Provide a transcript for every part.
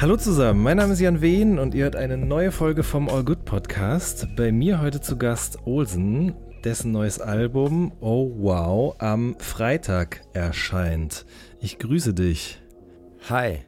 Hallo zusammen, mein Name ist Jan Wehn und ihr hört eine neue Folge vom All Good Podcast. Bei mir heute zu Gast Olsen, dessen neues Album Oh Wow am Freitag erscheint. Ich grüße dich. Hi.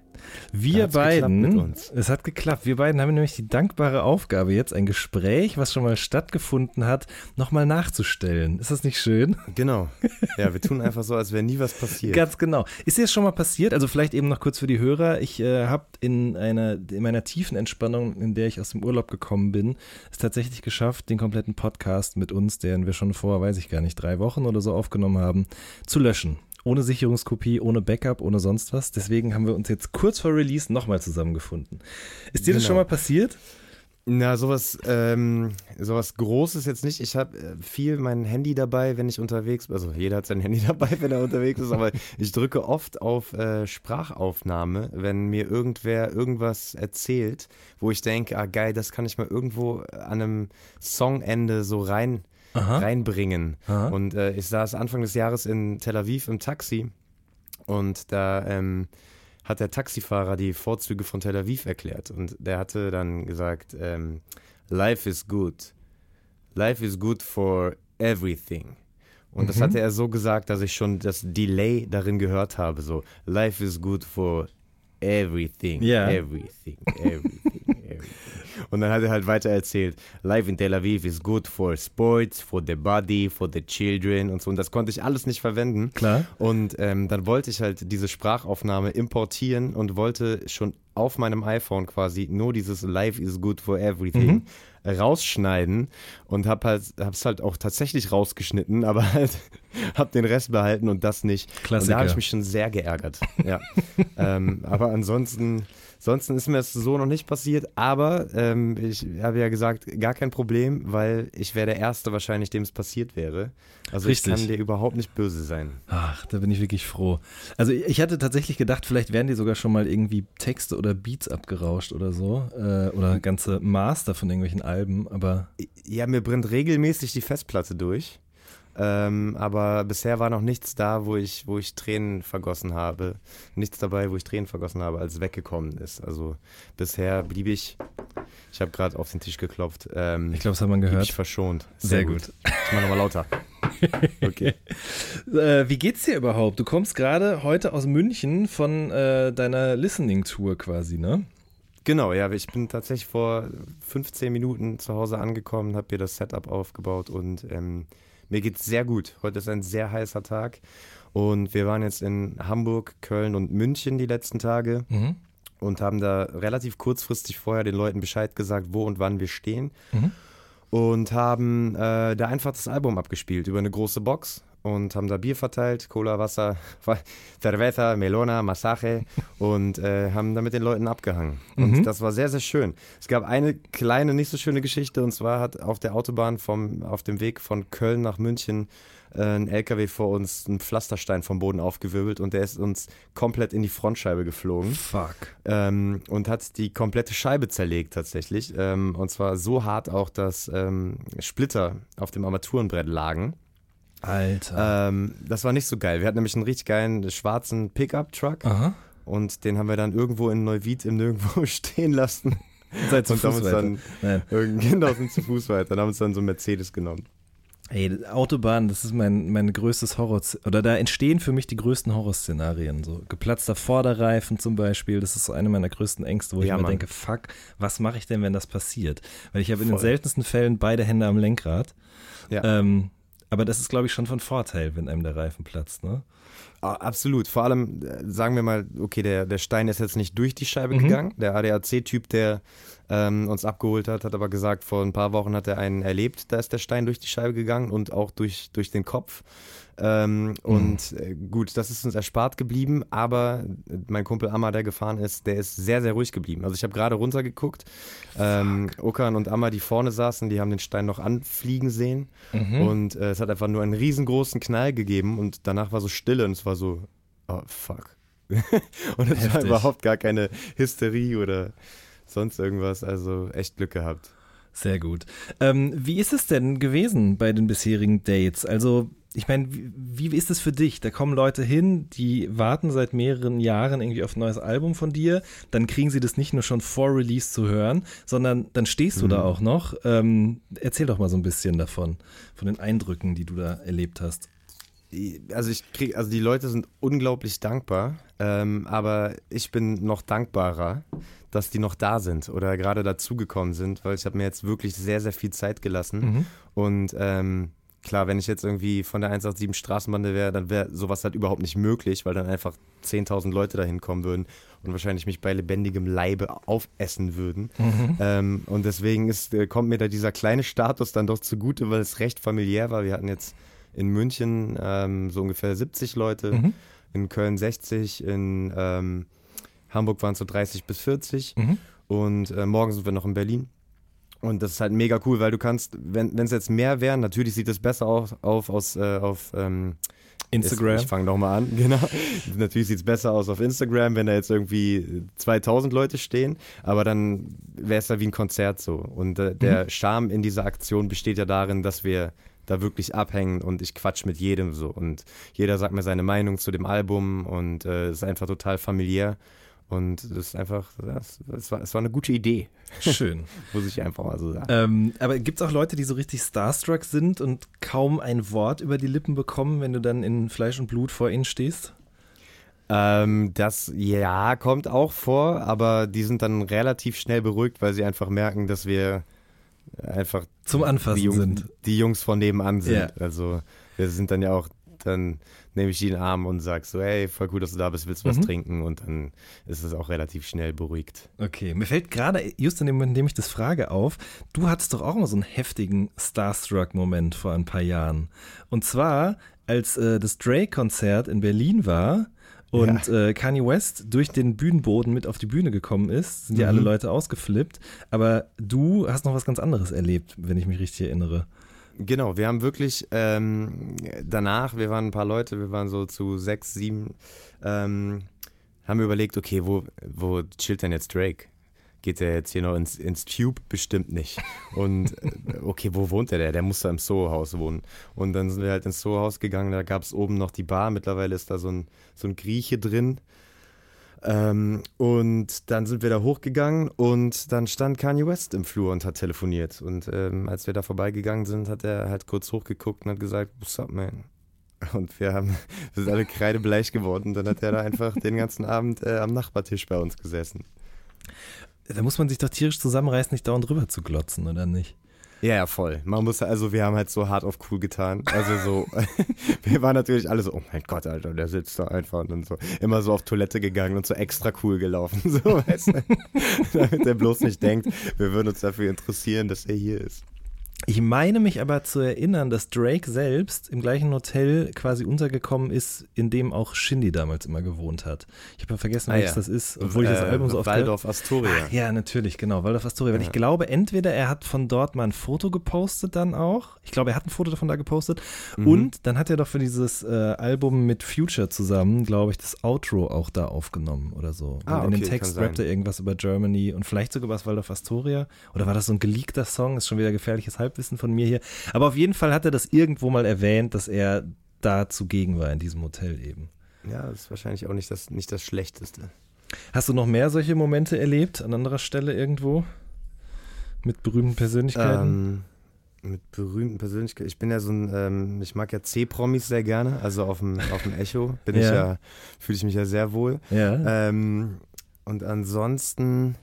Wir beiden, es hat geklappt. Wir beiden haben nämlich die dankbare Aufgabe, jetzt ein Gespräch, was schon mal stattgefunden hat, nochmal nachzustellen. Ist das nicht schön? Genau. Ja, wir tun einfach so, als wäre nie was passiert. Ganz genau. Ist dir das schon mal passiert? Also vielleicht eben noch kurz für die Hörer. Ich äh, habe in einer, in meiner tiefen Entspannung, in der ich aus dem Urlaub gekommen bin, es tatsächlich geschafft, den kompletten Podcast mit uns, den wir schon vor, weiß ich gar nicht, drei Wochen oder so aufgenommen haben, zu löschen ohne Sicherungskopie, ohne Backup, ohne sonst was. Deswegen haben wir uns jetzt kurz vor Release nochmal zusammengefunden. Ist dir genau. das schon mal passiert? Na, sowas, ähm, sowas Großes jetzt nicht. Ich habe äh, viel mein Handy dabei, wenn ich unterwegs bin. Also jeder hat sein Handy dabei, wenn er unterwegs ist, aber ich drücke oft auf äh, Sprachaufnahme, wenn mir irgendwer irgendwas erzählt, wo ich denke, ah geil, das kann ich mal irgendwo an einem Songende so rein Aha. reinbringen. Aha. Und äh, ich saß Anfang des Jahres in Tel Aviv im Taxi und da ähm, hat der Taxifahrer die Vorzüge von Tel Aviv erklärt und der hatte dann gesagt, ähm, Life is good. Life is good for everything. Und mhm. das hatte er so gesagt, dass ich schon das Delay darin gehört habe. So, life is good for everything. Yeah. Everything. Everything. everything. Und dann hat er halt weiter erzählt, Life in Tel Aviv is good for sports, for the body, for the children und so. Und das konnte ich alles nicht verwenden. Klar. Und ähm, dann wollte ich halt diese Sprachaufnahme importieren und wollte schon auf meinem iPhone quasi nur dieses Life is good for everything mhm. rausschneiden und hab halt hab's halt auch tatsächlich rausgeschnitten, aber halt hab den Rest behalten und das nicht. Klassiker. Und da habe ich mich schon sehr geärgert. Ja. ähm, aber ansonsten Ansonsten ist mir das so noch nicht passiert, aber ähm, ich habe ja gesagt, gar kein Problem, weil ich wäre der Erste wahrscheinlich, dem es passiert wäre. Also Richtig. ich kann dir überhaupt nicht böse sein. Ach, da bin ich wirklich froh. Also ich hatte tatsächlich gedacht, vielleicht wären dir sogar schon mal irgendwie Texte oder Beats abgerauscht oder so. Äh, oder ganze Master von irgendwelchen Alben, aber. Ja, mir brennt regelmäßig die Festplatte durch. Ähm, aber bisher war noch nichts da, wo ich, wo ich Tränen vergossen habe. Nichts dabei, wo ich Tränen vergossen habe, als es weggekommen ist. Also bisher blieb ich, ich habe gerade auf den Tisch geklopft. Ähm, ich glaube, das hat man gehört. Ich verschont. Sehr, Sehr gut. gut. Ich mache nochmal lauter. Okay. äh, wie geht's dir überhaupt? Du kommst gerade heute aus München von äh, deiner Listening-Tour quasi, ne? Genau, ja, ich bin tatsächlich vor 15 Minuten zu Hause angekommen, habe hier das Setup aufgebaut und ähm, mir geht's sehr gut. Heute ist ein sehr heißer Tag und wir waren jetzt in Hamburg, Köln und München die letzten Tage. Mhm. Und haben da relativ kurzfristig vorher den Leuten Bescheid gesagt, wo und wann wir stehen. Mhm. Und haben äh, da einfach das Album abgespielt über eine große Box und haben da Bier verteilt, Cola, Wasser, Cerveza, Melona, Massage und äh, haben da mit den Leuten abgehangen. Und mhm. das war sehr, sehr schön. Es gab eine kleine, nicht so schöne Geschichte und zwar hat auf der Autobahn vom, auf dem Weg von Köln nach München äh, ein LKW vor uns einen Pflasterstein vom Boden aufgewirbelt und der ist uns komplett in die Frontscheibe geflogen. Fuck. Ähm, und hat die komplette Scheibe zerlegt tatsächlich. Ähm, und zwar so hart auch, dass ähm, Splitter auf dem Armaturenbrett lagen. Alter. Ähm, das war nicht so geil. Wir hatten nämlich einen richtig geilen schwarzen Pickup-Truck. Und den haben wir dann irgendwo in Neuwied im Nirgendwo stehen lassen. Seid zu und Fuß haben uns dann, sind zu Fuß weiter. Dann haben uns dann so einen Mercedes genommen. Ey, Autobahn, das ist mein, mein größtes Horror, oder da entstehen für mich die größten Horrorszenarien. So geplatzter Vorderreifen zum Beispiel, das ist so eine meiner größten Ängste, wo ja, ich mir denke, fuck, was mache ich denn, wenn das passiert? Weil ich habe in den seltensten Fällen beide Hände am Lenkrad. Ja. Ähm, aber das ist, glaube ich, schon von Vorteil, wenn einem der Reifen platzt, ne? Absolut. Vor allem, äh, sagen wir mal, okay, der, der Stein ist jetzt nicht durch die Scheibe Mhm. gegangen. Der ADAC-Typ, der ähm, uns abgeholt hat, hat aber gesagt, vor ein paar Wochen hat er einen erlebt, da ist der Stein durch die Scheibe gegangen und auch durch, durch den Kopf. Ähm, und äh, gut, das ist uns erspart geblieben, aber mein Kumpel Amma, der gefahren ist, der ist sehr, sehr ruhig geblieben. Also ich habe gerade runtergeguckt. Ähm, Okan und Amma, die vorne saßen, die haben den Stein noch anfliegen sehen. Mhm. Und äh, es hat einfach nur einen riesengroßen Knall gegeben und danach war so Stille und es war so, oh fuck. und es war Heftig. überhaupt gar keine Hysterie oder sonst irgendwas. Also echt Glück gehabt. Sehr gut. Ähm, wie ist es denn gewesen bei den bisherigen Dates? Also, ich meine, wie, wie ist es für dich? Da kommen Leute hin, die warten seit mehreren Jahren irgendwie auf ein neues Album von dir. Dann kriegen sie das nicht nur schon vor Release zu hören, sondern dann stehst du da auch noch. Ähm, erzähl doch mal so ein bisschen davon, von den Eindrücken, die du da erlebt hast. Also ich krieg, also die Leute sind unglaublich dankbar, ähm, aber ich bin noch dankbarer, dass die noch da sind oder gerade dazugekommen sind, weil ich habe mir jetzt wirklich sehr, sehr viel Zeit gelassen. Mhm. Und ähm, klar, wenn ich jetzt irgendwie von der 187 Straßenbande wäre, dann wäre sowas halt überhaupt nicht möglich, weil dann einfach 10.000 Leute dahin kommen würden und wahrscheinlich mich bei lebendigem Leibe aufessen würden. Ähm, und deswegen ist, äh, kommt mir da dieser kleine Status dann doch zugute, weil es recht familiär war. Wir hatten jetzt in München ähm, so ungefähr 70 Leute, Mhm. in Köln 60, in ähm, Hamburg waren es so 30 bis 40 Mhm. und äh, morgen sind wir noch in Berlin. Und das ist halt mega cool, weil du kannst, wenn es jetzt mehr wären, natürlich sieht es besser auf, auf aus, äh, auf ähm, Instagram. Ich, ich fange nochmal an, genau. natürlich sieht es besser aus auf Instagram, wenn da jetzt irgendwie 2000 Leute stehen, aber dann wäre es ja wie ein Konzert so. Und äh, der Charme in dieser Aktion besteht ja darin, dass wir da wirklich abhängen und ich quatsch mit jedem so. Und jeder sagt mir seine Meinung zu dem Album und äh, es ist einfach total familiär. Und das ist einfach, das, das war, es war eine gute Idee, Schön. muss ich einfach mal so sagen. Ähm, aber gibt es auch Leute, die so richtig starstruck sind und kaum ein Wort über die Lippen bekommen, wenn du dann in Fleisch und Blut vor ihnen stehst? Ähm, das, ja, kommt auch vor, aber die sind dann relativ schnell beruhigt, weil sie einfach merken, dass wir einfach Zum Anfassen die, Jungs, sind. die Jungs von nebenan sind. Ja. Also wir sind dann ja auch, dann nehme ich die in den Arm und sag so, hey, voll gut, dass du da bist, willst du was Mhm. trinken? Und dann ist es auch relativ schnell beruhigt. Okay, mir fällt gerade, just in dem Moment, in dem ich das frage, auf, du hattest doch auch mal so einen heftigen Starstruck-Moment vor ein paar Jahren. Und zwar, als äh, das Drake-Konzert in Berlin war und äh, Kanye West durch den Bühnenboden mit auf die Bühne gekommen ist, sind ja Mhm. alle Leute ausgeflippt. Aber du hast noch was ganz anderes erlebt, wenn ich mich richtig erinnere. Genau, wir haben wirklich ähm, danach, wir waren ein paar Leute, wir waren so zu sechs, sieben, ähm, haben wir überlegt, okay, wo, wo chillt denn jetzt Drake? Geht der jetzt hier noch ins, ins Tube? Bestimmt nicht. Und äh, okay, wo wohnt der? Der, der muss da im Soho-Haus wohnen. Und dann sind wir halt ins Soho-Haus gegangen, da gab es oben noch die Bar, mittlerweile ist da so ein, so ein Grieche drin. Ähm, und dann sind wir da hochgegangen und dann stand Kanye West im Flur und hat telefoniert. Und ähm, als wir da vorbeigegangen sind, hat er halt kurz hochgeguckt und hat gesagt, what's up, man? Und wir haben, wir sind alle kreidebleich geworden. Dann hat er da einfach den ganzen Abend äh, am Nachbartisch bei uns gesessen. Da muss man sich doch tierisch zusammenreißen, nicht dauernd drüber zu glotzen, oder nicht? Ja, ja, voll. Man muss, also wir haben halt so hart auf cool getan. Also so, wir waren natürlich alle so, oh mein Gott, Alter, der sitzt da einfach und dann so immer so auf Toilette gegangen und so extra cool gelaufen, so, weißt du? Damit er bloß nicht denkt, wir würden uns dafür interessieren, dass er hier ist. Ich meine mich aber zu erinnern, dass Drake selbst im gleichen Hotel quasi untergekommen ist, in dem auch Shindy damals immer gewohnt hat. Ich habe vergessen, Ah, welches ja. das ist, obwohl ich das Äh, Album so oft gehört- Waldorf Astoria. Ach, ja, natürlich, genau, Waldorf Astoria. Weil Ja. ich glaube, entweder er hat von dort mal ein Foto gepostet dann auch. Ich glaube, er hat ein Foto davon da gepostet. Mhm. Und dann hat er doch für dieses äh, Album mit Future zusammen, glaube ich, das Outro auch da aufgenommen oder so. Ah, Und in okay, dem Text rappt er irgendwas über Germany und vielleicht sogar was Waldorf Astoria. Oder war das so ein geleakter Song? Ist schon wieder gefährliches Halbwissen von mir hier. Aber auf jeden Fall hat er das irgendwo mal erwähnt, dass er da zugegen war in diesem Hotel eben. Ja, das ist wahrscheinlich auch nicht das, nicht das Schlechteste. Hast du noch mehr solche Momente erlebt an anderer Stelle irgendwo? Mit berühmten Persönlichkeiten? Ähm, mit berühmten Persönlichkeiten. Ich bin ja so ein, ähm, ich mag ja C-Promis sehr gerne, also auf dem, auf dem Echo bin ich Ja. ja, fühle ich mich ja sehr wohl. ja. Ähm, und ansonsten,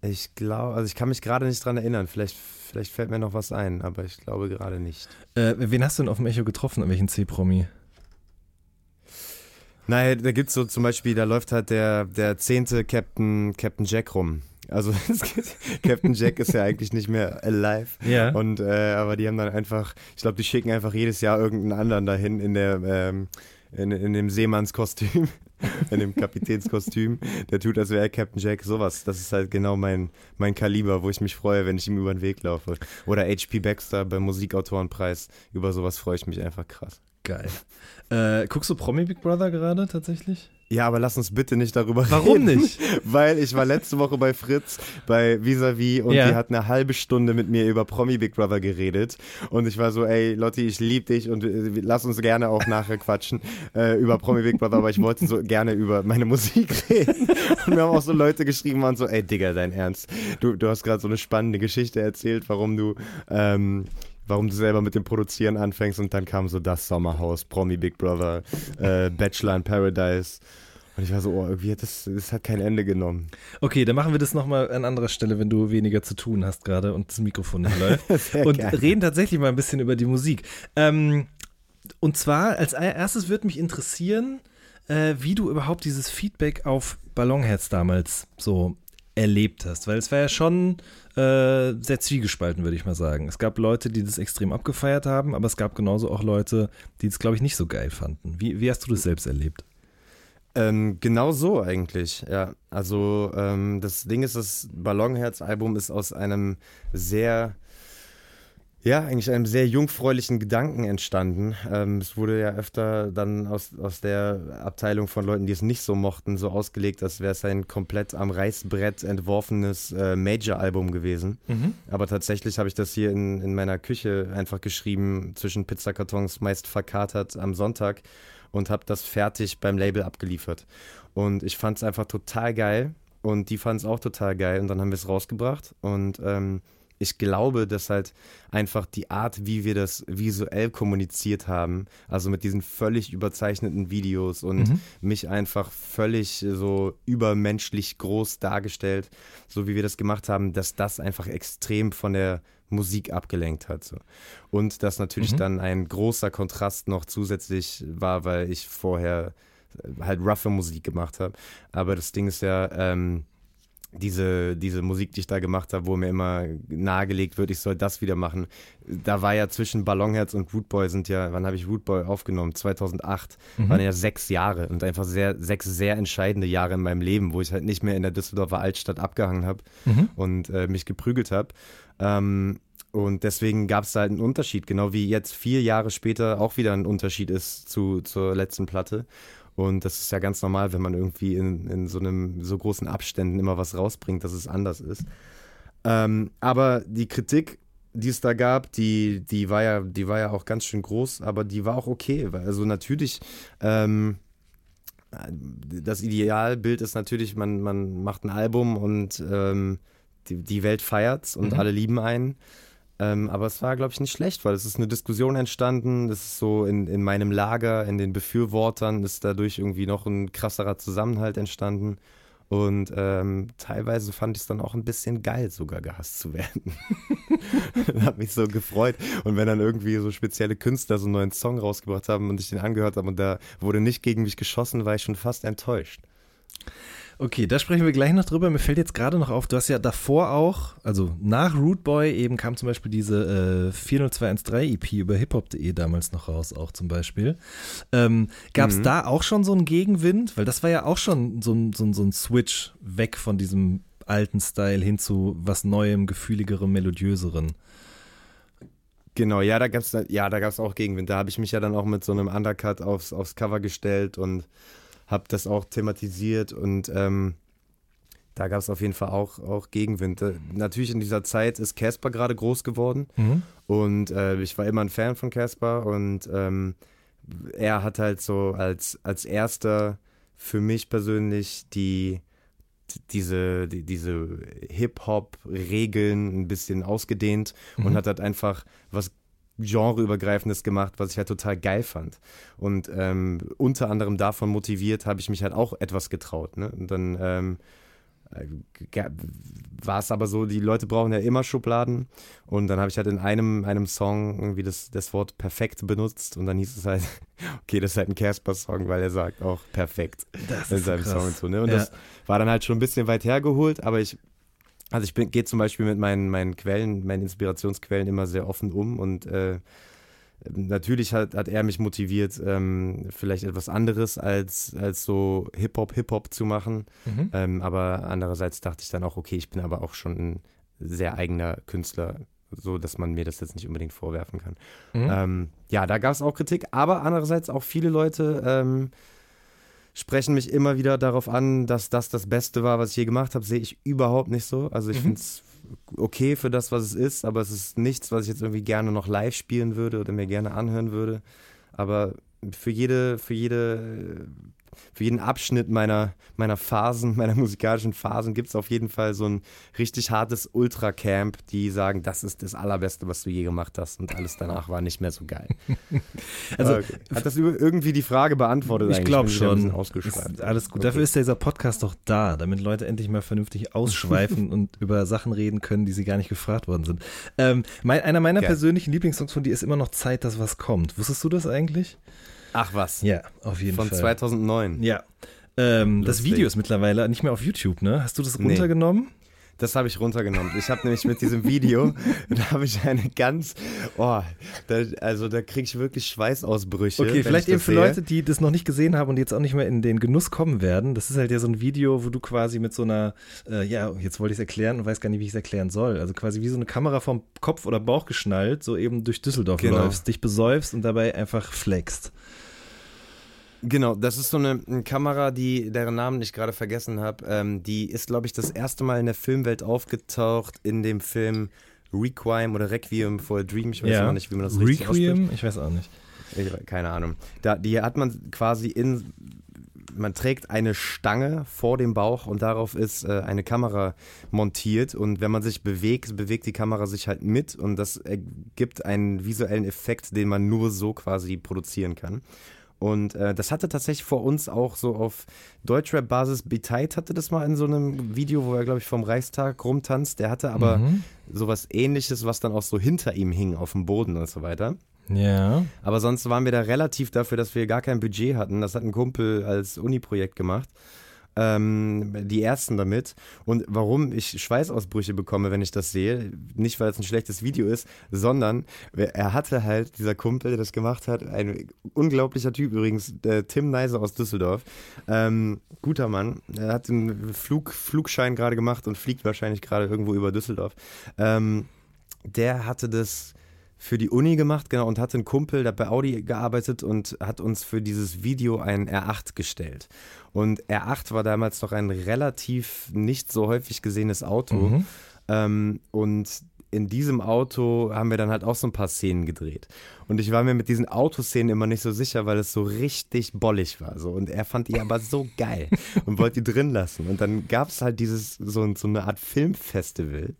ich glaube, also ich kann mich gerade nicht dran erinnern. Vielleicht, vielleicht fällt mir noch was ein, aber ich glaube gerade nicht. Äh, wen hast du denn auf dem Echo getroffen? An welchen C-Promi? Naja, da gibt's so zum Beispiel, da läuft halt der, der zehnte Captain, Captain Jack rum. Also Captain Jack ist ja eigentlich nicht mehr alive. Ja. Und äh, aber die haben dann einfach, ich glaube, die schicken einfach jedes Jahr irgendeinen anderen dahin in der ähm, in, in dem Seemannskostüm, in dem Kapitänskostüm. Der tut, als wäre er Captain Jack. Sowas. Das ist halt genau mein, mein Kaliber, wo ich mich freue, wenn ich ihm über den Weg laufe. Oder HP Baxter beim Musikautorenpreis. Über sowas freue ich mich einfach krass. Geil. Äh, guckst du Promi Big Brother gerade tatsächlich? Ja, aber lass uns bitte nicht darüber Warum reden. nicht? Weil ich war letzte Woche bei Fritz, bei Visavi und Ja. die hat eine halbe Stunde mit mir über Promi Big Brother geredet. Und ich war so, ey, Lotti, ich liebe dich und äh, lass uns gerne auch nachher quatschen äh, über Promi Big Brother, aber ich wollte so gerne über meine Musik reden. Und mir haben auch so Leute geschrieben, waren so, ey, Digga, dein Ernst. Du, du hast gerade so eine spannende Geschichte erzählt, warum du, ähm, warum du selber mit dem Produzieren anfängst und dann kam so das Sommerhaus, Promi Big Brother, äh, Bachelor in Paradise. Und ich war so, oh, irgendwie hat das, das hat kein Ende genommen. Okay, dann machen wir das nochmal an anderer Stelle, wenn du weniger zu tun hast gerade und das Mikrofon nicht läuft. Und gerne. reden tatsächlich mal ein bisschen über die Musik. Ähm, und zwar als erstes würde mich interessieren, äh, wie du überhaupt dieses Feedback auf Ballonheads damals so erlebt hast, weil es war ja schon äh, sehr zwiegespalten, würde ich mal sagen. Es gab Leute, die das extrem abgefeiert haben, aber es gab genauso auch Leute, die es, glaube ich, nicht so geil fanden. Wie, wie hast du das selbst erlebt? Ähm, genau so eigentlich, ja. Also ähm, das Ding ist, das Ballonherz-Album ist aus einem sehr, ja, eigentlich einem sehr jungfräulichen Gedanken entstanden. Ähm, es wurde ja öfter dann aus, aus der Abteilung von Leuten, die es nicht so mochten, so ausgelegt, als wäre es ein komplett am Reißbrett entworfenes äh, Major-Album gewesen. Aber tatsächlich habe ich das hier in, in meiner Küche einfach geschrieben, zwischen Pizzakartons, meist verkatert am Sonntag und habe das fertig beim Label abgeliefert. Und ich fand es einfach total geil und die fanden es auch total geil und dann haben wir es rausgebracht und ähm, ich glaube, dass halt einfach die Art, wie wir das visuell kommuniziert haben, also mit diesen völlig überzeichneten Videos und Mhm. mich einfach völlig so übermenschlich groß dargestellt, so wie wir das gemacht haben, dass das einfach extrem von der Musik abgelenkt hat. So. Und dass natürlich Mhm. dann ein großer Kontrast noch zusätzlich war, weil ich vorher halt roughe Musik gemacht habe. Aber das Ding ist ja, ähm, diese, diese Musik, die ich da gemacht habe, wo mir immer nahegelegt wird, ich soll das wieder machen. Da war ja zwischen Ballonherz und Rootboy sind ja, wann habe ich Rootboy aufgenommen? 2008. Mhm. Waren ja sechs Jahre und einfach sehr, sechs sehr entscheidende Jahre in meinem Leben, wo ich halt nicht mehr in der Düsseldorfer Altstadt abgehangen habe Mhm. und äh, mich geprügelt habe. Ähm, und deswegen gab es da halt einen Unterschied, genau wie jetzt vier Jahre später auch wieder ein Unterschied ist zu, zur letzten Platte. Und das ist ja ganz normal, wenn man irgendwie in, in so einem so großen Abständen immer was rausbringt, dass es anders ist. Ähm, aber die Kritik, die es da gab, die, die war ja, die war ja auch ganz schön groß, aber die war auch okay. Also natürlich, ähm, das Idealbild ist natürlich, man, man macht ein Album und ähm, die, die Welt feiert's und Mhm. alle lieben einen. Ähm, aber es war, glaube ich, nicht schlecht, weil es ist eine Diskussion entstanden. Das ist so in, in meinem Lager, in den Befürwortern ist dadurch irgendwie noch ein krasserer Zusammenhalt entstanden. Und ähm, teilweise fand ich es dann auch ein bisschen geil, sogar gehasst zu werden. Hat mich so gefreut. Und wenn dann irgendwie so spezielle Künstler so einen neuen Song rausgebracht haben und ich den angehört habe und da wurde nicht gegen mich geschossen, war ich schon fast enttäuscht. Okay, da sprechen wir gleich noch drüber. Mir fällt jetzt gerade noch auf, du hast ja davor auch, also nach Root Boy eben kam zum Beispiel diese äh, 40213 EP über hiphop.de damals noch raus, auch zum Beispiel. Ähm, Gab es Mhm. da auch schon so einen Gegenwind? Weil das war ja auch schon so ein, so, ein, so ein Switch weg von diesem alten Style hin zu was Neuem, gefühligerem, melodiöseren. Genau, ja, da gab's ja, da gab's auch Gegenwind. Da habe ich mich ja dann auch mit so einem Undercut aufs, aufs Cover gestellt und habe das auch thematisiert und ähm, da gab es auf jeden Fall auch, auch Gegenwind. Äh, Natürlich in dieser Zeit ist Casper gerade groß geworden und äh, ich war immer ein Fan von Casper und ähm, er hat halt so als, als erster für mich persönlich die diese, die, diese Hip-Hop-Regeln ein bisschen ausgedehnt und Mhm. hat halt einfach was genreübergreifendes gemacht, was ich halt total geil fand. Und ähm, unter anderem davon motiviert habe ich mich halt auch etwas getraut. Ne? Und dann ähm, war es aber so, die Leute brauchen ja immer Schubladen. Und dann habe ich halt in einem, einem Song irgendwie das, das Wort perfekt benutzt und dann hieß es halt, okay, das ist halt ein Casper-Song, weil er sagt auch perfekt das in seinem so Song krass. und so. Ne? Und Ja. das war dann halt schon ein bisschen weit hergeholt, aber ich, also ich gehe zum Beispiel mit meinen, meinen Quellen, meinen Inspirationsquellen immer sehr offen um und äh, natürlich hat, hat er mich motiviert, ähm, vielleicht etwas anderes als, als so Hip-Hop, Hip-Hop zu machen. Mhm. Ähm, aber andererseits dachte ich dann auch, okay, ich bin aber auch schon ein sehr eigener Künstler, so dass man mir das jetzt nicht unbedingt vorwerfen kann. Mhm. Ähm, ja, da gab es auch Kritik, aber andererseits auch viele Leute ähm, sprechen mich immer wieder darauf an, dass das das Beste war, was ich je gemacht habe. Sehe ich überhaupt nicht so. Also ich Mhm. finde es okay für das, was es ist, aber es ist nichts, was ich jetzt irgendwie gerne noch live spielen würde oder mir gerne anhören würde. Aber für jede, für jede, für jeden Abschnitt meiner, meiner Phasen, meiner musikalischen Phasen gibt es auf jeden Fall so ein richtig hartes Ultra-Camp, die sagen, das ist das Allerbeste, was du je gemacht hast und alles danach war nicht mehr so geil. Also, okay. Hat das irgendwie die Frage beantwortet? Ich glaube schon. Alles gut. Okay. Dafür ist dieser Podcast doch da, damit Leute endlich mal vernünftig ausschweifen und über Sachen reden können, die sie gar nicht gefragt worden sind. Ähm, mein, einer meiner Geil. persönlichen Lieblingssongs von dir ist immer noch Zeit, dass was kommt. Wusstest du das eigentlich? Ach was, Ja, auf jeden von Fall. 2009. Ja. Ähm, das. Video ist mittlerweile nicht mehr auf YouTube, ne? Hast du das Nee. runtergenommen? Das habe ich runtergenommen. Ich habe nämlich mit diesem Video, da habe ich eine ganz, oh, da, also da kriege ich wirklich Schweißausbrüche. Okay, vielleicht ich eben für sehe. Leute, die das noch nicht gesehen haben und jetzt auch nicht mehr in den Genuss kommen werden. Das ist halt ja so ein Video, wo du quasi mit so einer, äh, ja, jetzt wollte ich es erklären und weiß gar nicht, wie ich es erklären soll. Also quasi wie so eine Kamera vom Kopf oder Bauch geschnallt, so eben durch Düsseldorf Genau. läufst, dich besäufst und dabei einfach flexst. Genau, das ist so eine, eine Kamera, die deren Namen ich gerade vergessen habe. Ähm, die ist, glaube ich, das erste Mal in der Filmwelt aufgetaucht in dem Film Requiem oder Requiem for a Dream. Ich weiß Ja. nicht, wie man das richtig ausspricht. Requiem? Ich weiß auch nicht. Ich, keine Ahnung. Da, die hat man quasi in. Man trägt eine Stange vor dem Bauch und darauf ist äh, eine Kamera montiert. Und wenn man sich bewegt, bewegt die Kamera sich halt mit und das ergibt einen visuellen Effekt, den man nur so quasi produzieren kann. Und äh, das hatte tatsächlich vor uns auch so auf Deutschrap-Basis Beteit hatte das mal in so einem Video, wo er, glaube ich, vom Reichstag rumtanzt. Der hatte aber Mhm. sowas ähnliches, was dann auch so hinter ihm hing auf dem Boden und so weiter. Ja. Aber sonst waren wir da relativ dafür, dass wir gar kein Budget hatten. Das hat ein Kumpel als Uni-Projekt gemacht. Ähm, die ersten damit. Und warum ich Schweißausbrüche bekomme, wenn ich das sehe, nicht weil es ein schlechtes Video ist, sondern er hatte halt, dieser Kumpel, der das gemacht hat, ein unglaublicher Typ übrigens, Tim Neiser aus Düsseldorf. Ähm, guter Mann. Er hat einen Flug, Flugschein gerade gemacht und fliegt wahrscheinlich gerade irgendwo über Düsseldorf. Ähm, der hatte das für die Uni gemacht, genau, und hatte einen Kumpel, der bei Audi gearbeitet und hat uns für dieses Video einen R8 gestellt. Und R8 war damals noch ein relativ nicht so häufig gesehenes Auto. Mhm. Ähm, und in diesem Auto haben wir dann halt auch so ein paar Szenen gedreht. Und ich war mir mit diesen Autoszenen immer nicht so sicher, weil es so richtig bollig war. So. Und er fand die aber so geil und wollte die drin lassen. Und dann gab es halt dieses, so, so eine Art Filmfestival,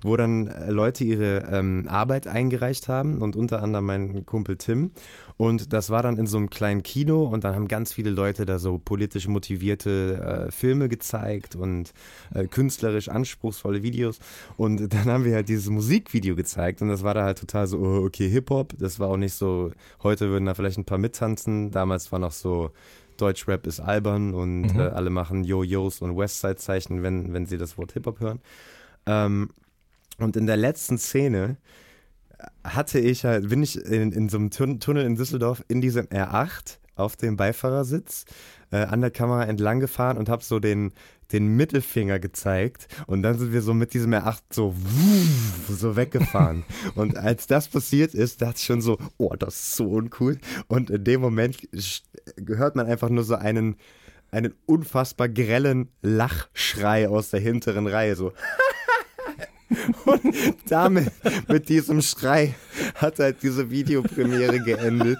wo dann äh, Leute ihre ähm, Arbeit eingereicht haben und unter anderem mein Kumpel Tim. Und das war dann in so einem kleinen Kino und dann haben ganz viele Leute da so politisch motivierte äh, Filme gezeigt und äh, künstlerisch anspruchsvolle Videos. Und dann haben wir halt dieses Musikvideo gezeigt und das war da halt total so, oh, okay, Hip-Hop. Das war auch nicht so, heute würden da vielleicht ein paar mittanzen. Damals war noch so, Deutschrap ist albern und Mhm. äh, alle machen Yo-Yos und Westside-Zeichen, wenn, wenn sie das Wort Hip-Hop hören. Ähm, und in der letzten Szene hatte ich halt, bin ich in, in so einem Tun Tunnel in Düsseldorf in diesem R8 auf dem Beifahrersitz äh, an der Kamera entlang gefahren und habe so den, den Mittelfinger gezeigt und dann sind wir so mit diesem R8 so so weggefahren. Und als das passiert ist, dachte ich schon so, oh, das ist so uncool. Und in dem Moment sch- hört man einfach nur so einen einen unfassbar grellen Lachschrei aus der hinteren Reihe so und damit, mit diesem Schrei, hat halt diese Videopremiere geendet.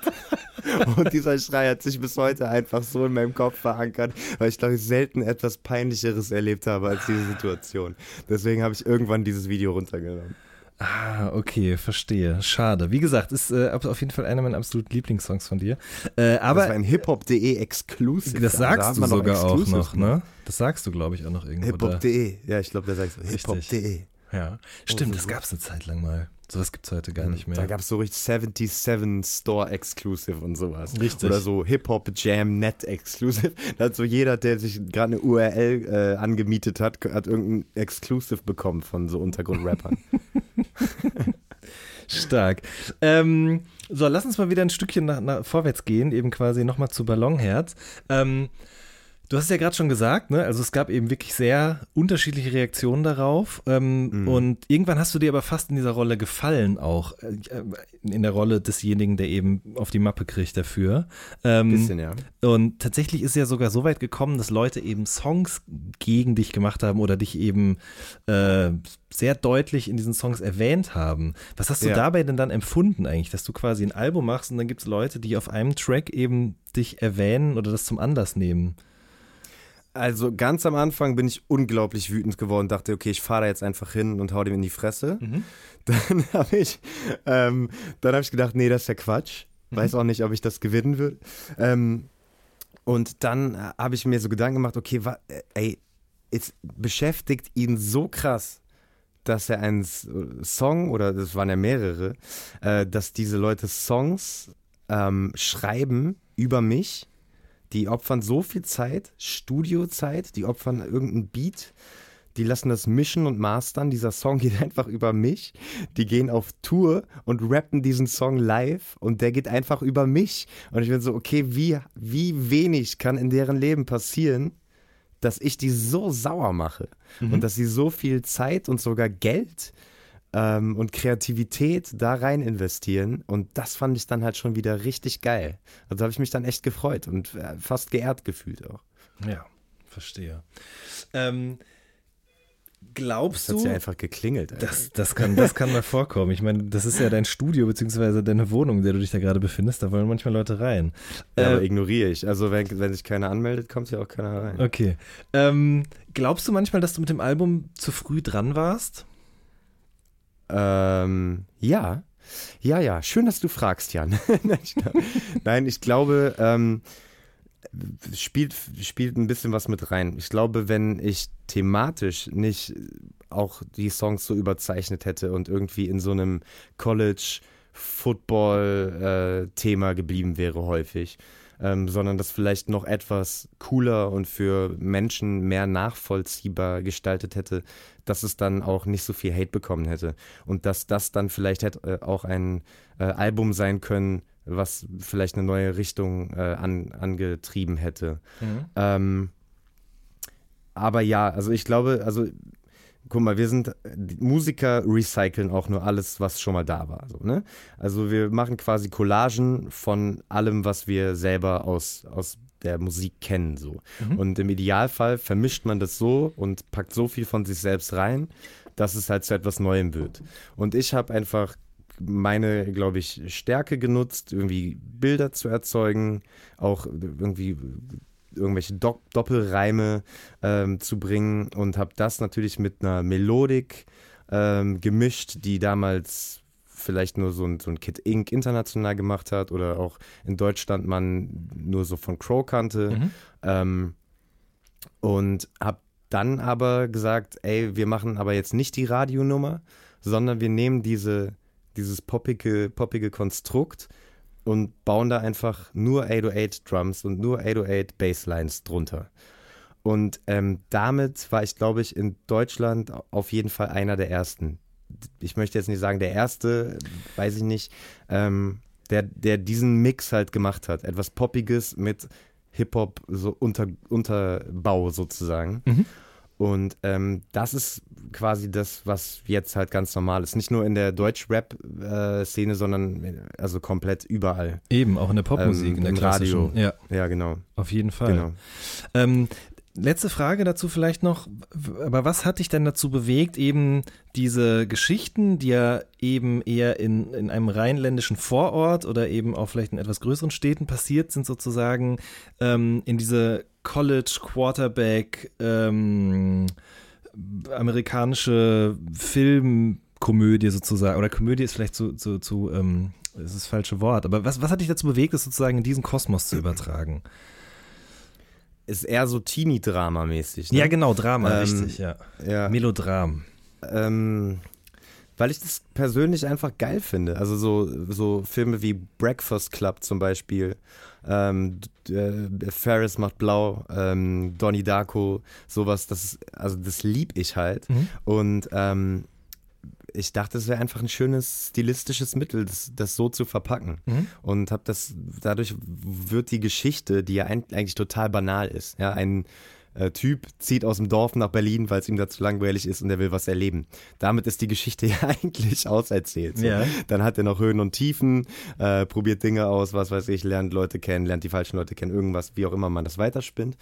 Und dieser Schrei hat sich bis heute einfach so in meinem Kopf verankert, weil ich glaube, ich selten etwas Peinlicheres erlebt habe als diese Situation. Deswegen habe ich irgendwann dieses Video runtergenommen. Ah, okay, verstehe. Schade. Wie gesagt, ist äh, auf jeden Fall einer meiner absoluten Lieblingssongs von dir. Äh, aber das war ein hiphop.de Exclusive. Das sagst da du sogar auch noch, ne? Das sagst du, glaube ich, auch noch irgendwo. Hiphop.de, ja, ich glaube, der sagt. Hiphop.de. Ja, stimmt, das gab es eine Zeit lang mal. Sowas gibt es heute gar nicht mehr. Da gab es so richtig 77 Store Exclusive und sowas. Richtig. Oder so Hip-Hop Jam Net Exclusive. Da hat so jeder, der sich gerade eine URL äh, angemietet hat, hat irgendein Exclusive bekommen von so Untergrundrappern. Stark. Ähm, so, lass uns mal wieder ein Stückchen nach, nach vorwärts gehen, eben quasi nochmal zu Ballonherz. Ähm, Du hast es ja gerade schon gesagt, ne? Also es gab eben wirklich sehr unterschiedliche Reaktionen darauf. Ähm, mhm. Und irgendwann hast du dir aber fast in dieser Rolle gefallen, auch äh, in der Rolle desjenigen, der eben auf die Mappe kriegt dafür. Ähm, Bisschen, ja. Und tatsächlich ist es ja sogar so weit gekommen, dass Leute eben Songs gegen dich gemacht haben oder dich eben äh, sehr deutlich in diesen Songs erwähnt haben. Was hast du ja. dabei denn dann empfunden eigentlich, dass du quasi ein Album machst und dann gibt es Leute, die auf einem Track eben dich erwähnen oder das zum Anlass nehmen? Also ganz am Anfang bin ich unglaublich wütend geworden, dachte, okay, ich fahre da jetzt einfach hin und hau dem in die Fresse. Mhm. Dann habe ich, ähm, hab ich gedacht, nee, das ist ja Quatsch. Mhm. Weiß auch nicht, ob ich das gewinnen würde. Ähm, und dann habe ich mir so Gedanken gemacht, okay, wa, äh, ey, es beschäftigt ihn so krass, dass er einen Song, oder das waren ja mehrere, äh, dass diese Leute Songs ähm, schreiben über mich die opfern so viel Zeit, Studiozeit, die opfern irgendeinen Beat, die lassen das mischen und mastern. Dieser Song geht einfach über mich. Die gehen auf Tour und rappen diesen Song live und der geht einfach über mich. Und ich bin so, okay, wie, wie wenig kann in deren Leben passieren, dass ich die so sauer mache mhm. und dass sie so viel Zeit und sogar Geld ähm, und Kreativität da rein investieren. Und das fand ich dann halt schon wieder richtig geil. Also habe ich mich dann echt gefreut und äh, fast geehrt gefühlt auch. Ja, verstehe. Ähm, glaubst das du. Das hat ja einfach geklingelt. Das, das, kann, das kann mal vorkommen. Ich meine, das ist ja dein Studio beziehungsweise deine Wohnung, in der du dich da gerade befindest. Da wollen manchmal Leute rein. Ja, äh, aber ignoriere ich. Also, wenn, wenn sich keiner anmeldet, kommt ja auch keiner rein. Okay. Ähm, glaubst du manchmal, dass du mit dem Album zu früh dran warst? Ähm, ja. Ja, ja. Schön, dass du fragst, Jan. Nein, ich glaube, ähm, spielt, spielt ein bisschen was mit rein. Ich glaube, wenn ich thematisch nicht auch die Songs so überzeichnet hätte und irgendwie in so einem College Football-Thema äh, geblieben wäre häufig, ähm, sondern das vielleicht noch etwas cooler und für Menschen mehr nachvollziehbar gestaltet hätte, dass es dann auch nicht so viel Hate bekommen hätte. Und dass das dann vielleicht hätte äh, auch ein äh, Album sein können, was vielleicht eine neue Richtung äh, an, angetrieben hätte. Mhm. Ähm, aber ja, also ich glaube, also guck mal, wir sind Musiker recyceln auch nur alles, was schon mal da war. So, ne? Also wir machen quasi Collagen von allem, was wir selber aus, aus der Musik kennen. So. Mhm. Und im Idealfall vermischt man das so und packt so viel von sich selbst rein, dass es halt zu etwas Neuem wird. Und ich habe einfach meine, glaube ich, Stärke genutzt, irgendwie Bilder zu erzeugen, auch irgendwie irgendwelche Do Doppelreime ähm, zu bringen und habe das natürlich mit einer Melodik ähm, gemischt, die damals vielleicht nur so ein, so ein Kid Inc. international gemacht hat oder auch in Deutschland man nur so von Crow kannte. Mhm. Ähm, und habe dann aber gesagt, ey, wir machen aber jetzt nicht die Radionummer, sondern wir nehmen diese, dieses poppige, poppige Konstrukt und bauen da einfach nur 808 Drums und nur 808 Basslines drunter. Und ähm, damit war ich, glaube ich, in Deutschland auf jeden Fall einer der ersten. Ich möchte jetzt nicht sagen der erste, weiß ich nicht, ähm, der, der diesen Mix halt gemacht hat. Etwas Poppiges mit Hip-Hop, so unter, Unterbau sozusagen. Mhm. Und ähm, das ist quasi das, was jetzt halt ganz normal ist. Nicht nur in der Deutsch-Rap-Szene, sondern also komplett überall. Eben, auch in der Popmusik, ähm, in der Radio. Ja. ja, genau. Auf jeden Fall. Genau. Ähm, letzte Frage dazu vielleicht noch. Aber was hat dich denn dazu bewegt, eben diese Geschichten, die ja eben eher in, in einem rheinländischen Vorort oder eben auch vielleicht in etwas größeren Städten passiert sind, sozusagen ähm, in diese College Quarterback ähm, amerikanische Film Komödie sozusagen, oder Komödie ist vielleicht zu, zu, zu ähm, ist das falsche Wort, aber was, was hat dich dazu bewegt, das sozusagen in diesen Kosmos zu übertragen? Ist eher so Teenie-Drama-mäßig. Ne? Ja, genau, Drama, Ähm, richtig, ja. ja. Melodram. Ähm, weil ich das persönlich einfach geil finde. Also so, so Filme wie Breakfast Club zum Beispiel, ähm, äh, Ferris macht blau, ähm, Donnie Darko, sowas, das, also das lieb ich halt. Mhm. Und ähm, ich dachte, es wäre einfach ein schönes stilistisches Mittel, das, das so zu verpacken. Mhm. Und habe das, dadurch wird die Geschichte, die ja eigentlich total banal ist, ja, ein äh, Typ zieht aus dem Dorf nach Berlin, weil es ihm da zu langweilig ist und er will was erleben. Damit ist die Geschichte ja eigentlich auserzählt. So. Ja. Dann hat er noch Höhen und Tiefen, äh, probiert Dinge aus, was weiß ich, lernt Leute kennen, lernt die falschen Leute kennen, irgendwas, wie auch immer man das weiterspinnt.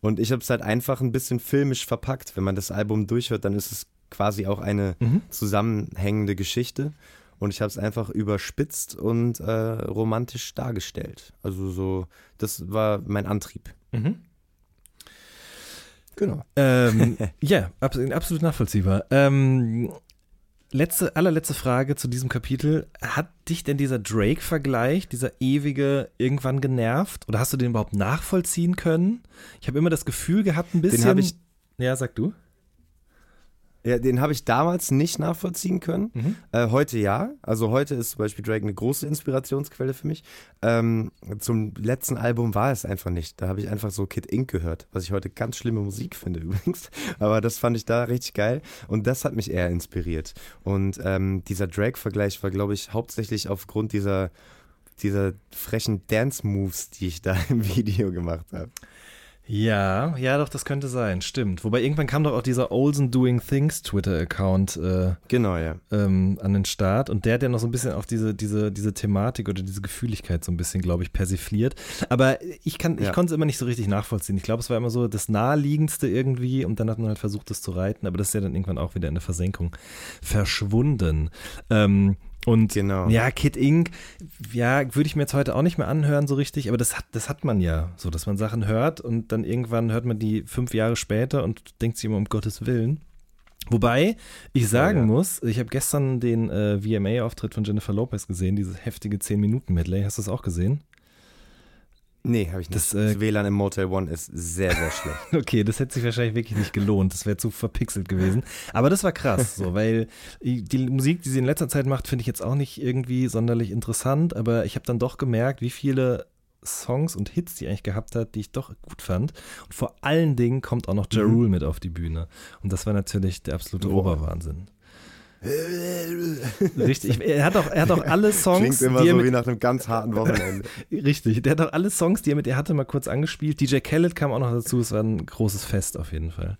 Und ich habe es halt einfach ein bisschen filmisch verpackt. Wenn man das Album durchhört, dann ist es quasi auch eine Mhm. zusammenhängende Geschichte. Und ich habe es einfach überspitzt und äh, romantisch dargestellt. Also so, das war mein Antrieb. Mhm. Genau. Ähm, ja, abs absolut nachvollziehbar. Ähm, letzte, allerletzte Frage zu diesem Kapitel. Hat dich denn dieser Drake-Vergleich, dieser ewige, irgendwann genervt? Oder hast du den überhaupt nachvollziehen können? Ich habe immer das Gefühl gehabt, ein bisschen. Den habe ich, ja, sag du. Ja, den habe ich damals nicht nachvollziehen können. Mhm. Äh, heute ja. Also heute ist zum Beispiel Drake eine große Inspirationsquelle für mich. Ähm, zum letzten Album war es einfach nicht. Da habe ich einfach so Kid Ink gehört, was ich heute ganz schlimme Musik finde übrigens. Aber das fand ich da richtig geil und das hat mich eher inspiriert. Und ähm, dieser Drake-Vergleich war, glaube ich, hauptsächlich aufgrund dieser dieser frechen Dance-Moves, die ich da im Video gemacht habe. Ja, ja, doch, das könnte sein, stimmt. Wobei irgendwann kam doch auch dieser Olsen Doing Things Twitter-Account äh, Genau, ja. ähm, an den Start und der hat ja noch so ein bisschen auf diese, diese, diese Thematik oder diese Gefühligkeit so ein bisschen, glaube ich, persifliert. Aber ich kann, ich Ja. konnte es immer nicht so richtig nachvollziehen. Ich glaube, es war immer so das Naheliegendste irgendwie und dann hat man halt versucht, das zu reiten, aber das ist ja dann irgendwann auch wieder in der Versenkung verschwunden. Ähm, und Genau. ja, Kid Inc., ja, würde ich mir jetzt heute auch nicht mehr anhören so richtig, aber das hat, das hat man ja, so dass man Sachen hört und dann irgendwann hört man die fünf Jahre später und denkt sich immer um Gottes Willen. Wobei ich sagen ja. muss, ich habe gestern den äh, VMA-Auftritt von Jennifer Lopez gesehen, dieses heftige 10-Minuten-Medley. Hast du das auch gesehen? Nee, habe ich nicht. Das, Das, äh, WLAN im Motel One ist sehr, sehr schlecht. Okay, das hätte sich wahrscheinlich wirklich nicht gelohnt. Das wäre zu verpixelt gewesen. Aber das war krass, so, weil die Musik, die sie in letzter Zeit macht, finde ich jetzt auch nicht irgendwie sonderlich interessant. Aber ich habe dann doch gemerkt, wie viele Songs und Hits die eigentlich gehabt hat, die ich doch gut fand. Und vor allen Dingen kommt auch noch Ja Mhm. Rule mit auf die Bühne. Und das war natürlich der absolute Oh. Oberwahnsinn. Richtig. Er hat auch, er hat auch alle Songs, Klingt immer er so mit, wie nach einem ganz harten Wochenende. Richtig, der hat auch alle Songs, die er mit ihr hatte, mal kurz angespielt. DJ Khaled kam auch noch dazu, es war ein großes Fest auf jeden Fall.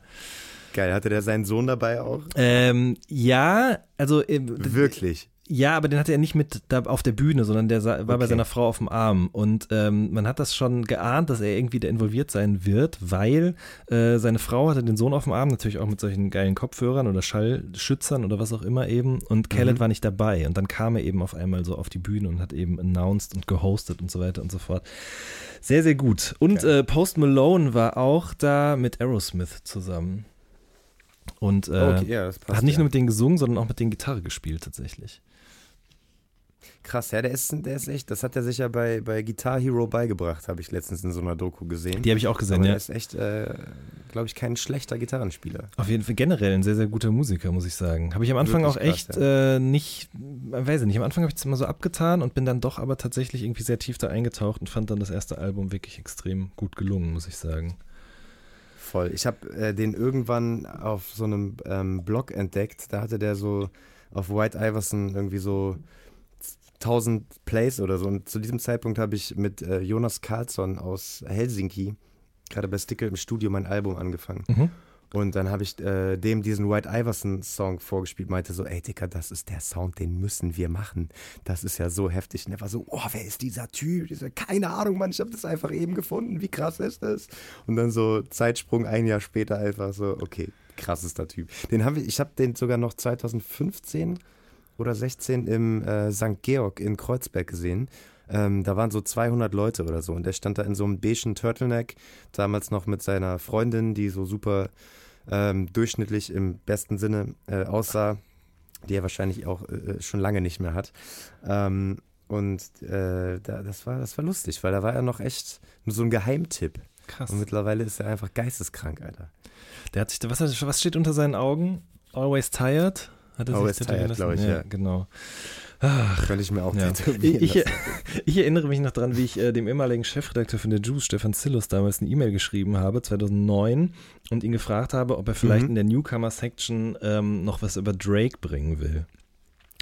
Geil, hatte der seinen Sohn dabei auch? Ähm, ja, also äh, Wirklich. Ja, aber den hatte er nicht mit da auf der Bühne, sondern der war bei Okay. seiner Frau auf dem Arm. Und ähm, man hat das schon geahnt, dass er irgendwie da involviert sein wird, weil äh, seine Frau hatte den Sohn auf dem Arm, natürlich auch mit solchen geilen Kopfhörern oder Schallschützern oder was auch immer eben. Und Khaled Mhm. war nicht dabei. Und dann kam er eben auf einmal so auf die Bühne und hat eben announced und gehostet und so weiter und so fort. Sehr, sehr gut. Und äh, Post Malone war auch da mit Aerosmith zusammen. Und äh, okay, ja, passt. hat nicht ja. nur mit denen gesungen, sondern auch mit denen Gitarre gespielt tatsächlich. Krass, ja, der ist, der ist echt, das hat er sich ja bei, bei Guitar Hero beigebracht, habe ich letztens in so einer Doku gesehen. Die habe ich auch gesehen, Aber ja. er ist echt, äh, glaube ich, kein schlechter Gitarrenspieler. Auf jeden Fall generell ein sehr, sehr guter Musiker, muss ich sagen. Habe ich am Anfang Wirklich auch krass, echt äh, nicht, äh, weiß ich nicht, am Anfang habe ich es immer so abgetan und bin dann doch aber tatsächlich irgendwie sehr tief da eingetaucht und fand dann das erste Album wirklich extrem gut gelungen, muss ich sagen. Voll. Ich habe äh, den irgendwann auf so einem ähm, Blog entdeckt. Da hatte der so auf White Iverson irgendwie so 1000 Plays oder so. Und zu diesem Zeitpunkt habe ich mit äh, Jonas Karlsson aus Helsinki gerade bei Stickle im Studio mein Album angefangen. Mhm. Und dann habe ich äh, dem diesen White Iverson Song vorgespielt, meinte so, ey Dicker, das ist der Sound, den müssen wir machen. Das ist ja so heftig. Und er war so, oh, wer ist dieser Typ? So, keine Ahnung, Mann, ich habe das einfach eben gefunden. Wie krass ist das? Und dann so Zeitsprung ein Jahr später einfach so, okay, krassester Typ. Den habe ich, ich habe den sogar noch 2015 oder 16 im äh, St. Georg in Kreuzberg gesehen. Ähm, da waren so 200 Leute oder so und der stand da in so einem beigen Turtleneck, damals noch mit seiner Freundin, die so super ähm, durchschnittlich im besten Sinne äh, aussah. die er wahrscheinlich auch äh, schon lange nicht mehr hat. Ähm, und äh, da, das, war, das war lustig, weil da war er noch echt so ein Geheimtipp. Krass. Und mittlerweile ist er einfach geisteskrank, Alter. Der hat sich, was, was steht unter seinen Augen? Always tired? Hat er sich tätowieren glaube ich, ja. genau. Könnte ich mir auch Ja. tätowieren Ich, ich erinnere mich noch dran, wie ich äh, dem ehemaligen Chefredakteur von der Juice, Stefan Zillus, damals eine E-Mail geschrieben habe, 2009, und ihn gefragt habe, ob er vielleicht Mhm. in der Newcomer-Section ähm, noch was über Drake bringen will.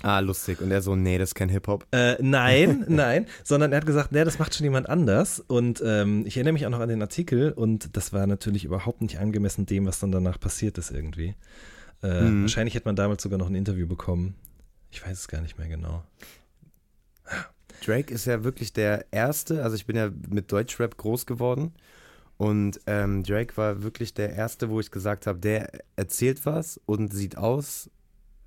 Ah, lustig. Und er so, nee, das ist kein Hip-Hop. Äh, nein, nein, sondern er hat gesagt, nee, das macht schon jemand anders. Und ähm, ich erinnere mich auch noch an den Artikel und das war natürlich überhaupt nicht angemessen dem, was dann danach passiert ist irgendwie. Äh, Mhm. Wahrscheinlich hätte man damals sogar noch ein Interview bekommen. Ich weiß es gar nicht mehr genau. Drake ist ja wirklich der Erste, also ich bin ja mit Deutschrap groß geworden und ähm, Drake war wirklich der Erste, wo ich gesagt habe, der erzählt was und sieht aus,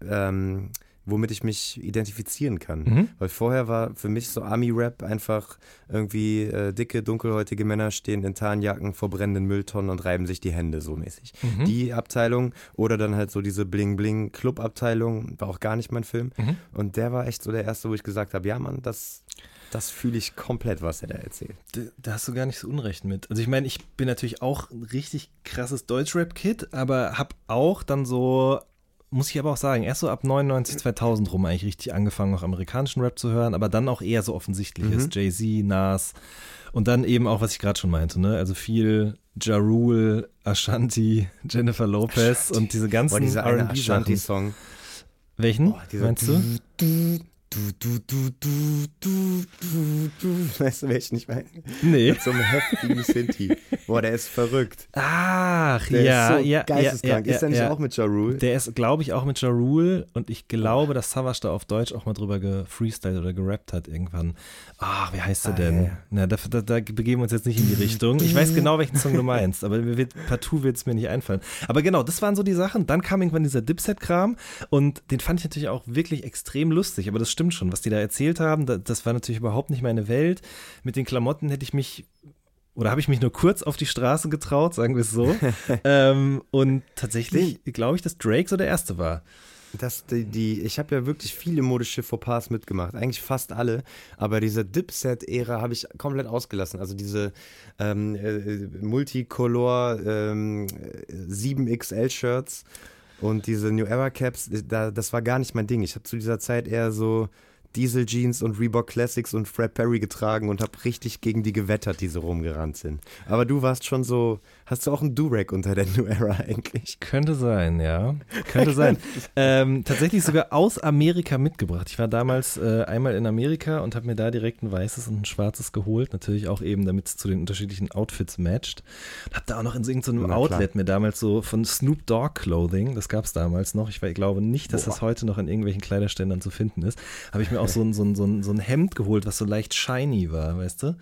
ähm, womit ich mich identifizieren kann. Mhm. Weil vorher war für mich so Ami-Rap einfach irgendwie äh, dicke, dunkelhäutige Männer stehen in Tarnjacken vor brennenden Mülltonnen und reiben sich die Hände so mäßig. Mhm. Die Abteilung oder dann halt so diese Bling-Bling-Club-Abteilung war auch gar nicht mein Film. Mhm. Und der war echt so der erste, wo ich gesagt habe, ja Mann, das, das fühle ich komplett, was er da erzählt. Da, da hast du gar nicht so Unrecht mit. Also ich meine, ich bin natürlich auch ein richtig krasses Deutschrap-Kid, aber habe auch dann so, muss ich aber auch sagen, erst so ab 99, 2000 rum eigentlich richtig angefangen, auch amerikanischen Rap zu hören, aber dann auch eher so offensichtliches, Mhm. Jay-Z, Nas und dann eben auch, was ich gerade schon meinte, ne? also viel Ja Rule, Ashanti, Jennifer Lopez und diese ganzen Boah, dieser. Ashanti-Song. Welchen, dieser meinst du? Du, du, du, du, du, du, du. Weißt du, welchen ich meine? Nee. Mit so einem heftigen Sinti. Boah, der ist verrückt. Ach, Der ja, ist so ja, geisteskrank. ja, ja, ist der nicht auch mit Ja Rule? Der ist, glaube ich, auch mit Ja Rule und ich glaube, dass Savage da auf Deutsch auch mal drüber gefreestylt oder gerappt hat irgendwann. Ach, wie heißt der Ah, denn? Na, da, da, da begeben wir uns jetzt nicht in die Richtung. Ich weiß genau, welchen Song du meinst, aber wird, partout wird es mir nicht einfallen. Aber genau, das waren so die Sachen. Dann kam irgendwann dieser Dipset-Kram und den fand ich natürlich auch wirklich extrem lustig. Aber das stimmt schon, was die da erzählt haben, da, das war natürlich überhaupt nicht meine Welt. Mit den Klamotten hätte ich mich oder habe ich mich nur kurz auf die Straße getraut, sagen wir es so. ähm, und tatsächlich glaube ich, dass Drake so der Erste war. Das, die, die, ich habe ja wirklich viele modische Fauxpas mitgemacht, eigentlich fast alle, aber diese Dipset-Ära habe ich komplett ausgelassen. Also diese ähm, äh, Multicolor ähm, 7XL-Shirts und diese New Era Caps, da, das war gar nicht mein Ding. Ich habe zu dieser Zeit eher so Diesel Jeans und Reebok Classics und Fred Perry getragen und habe richtig gegen die gewettert, die so rumgerannt sind. Aber du warst schon so, hast du auch einen Durag unter der New Era eigentlich? Könnte sein, ja. Könnte sein. ähm, tatsächlich sogar aus Amerika mitgebracht. Ich war damals äh, einmal in Amerika und habe mir da direkt ein weißes und ein schwarzes geholt. Natürlich auch eben, damit es zu den unterschiedlichen Outfits matcht. Hab da auch noch in so irgendeinem Na klar. Outlet mir damals so von Snoop Dogg Clothing, das gab es damals noch. Ich, ich glaube nicht, dass Boah. das heute noch in irgendwelchen Kleiderständern zu finden ist. Habe ich mir auch so ein, so, ein, so, ein, so ein Hemd geholt, was so leicht shiny war, weißt du?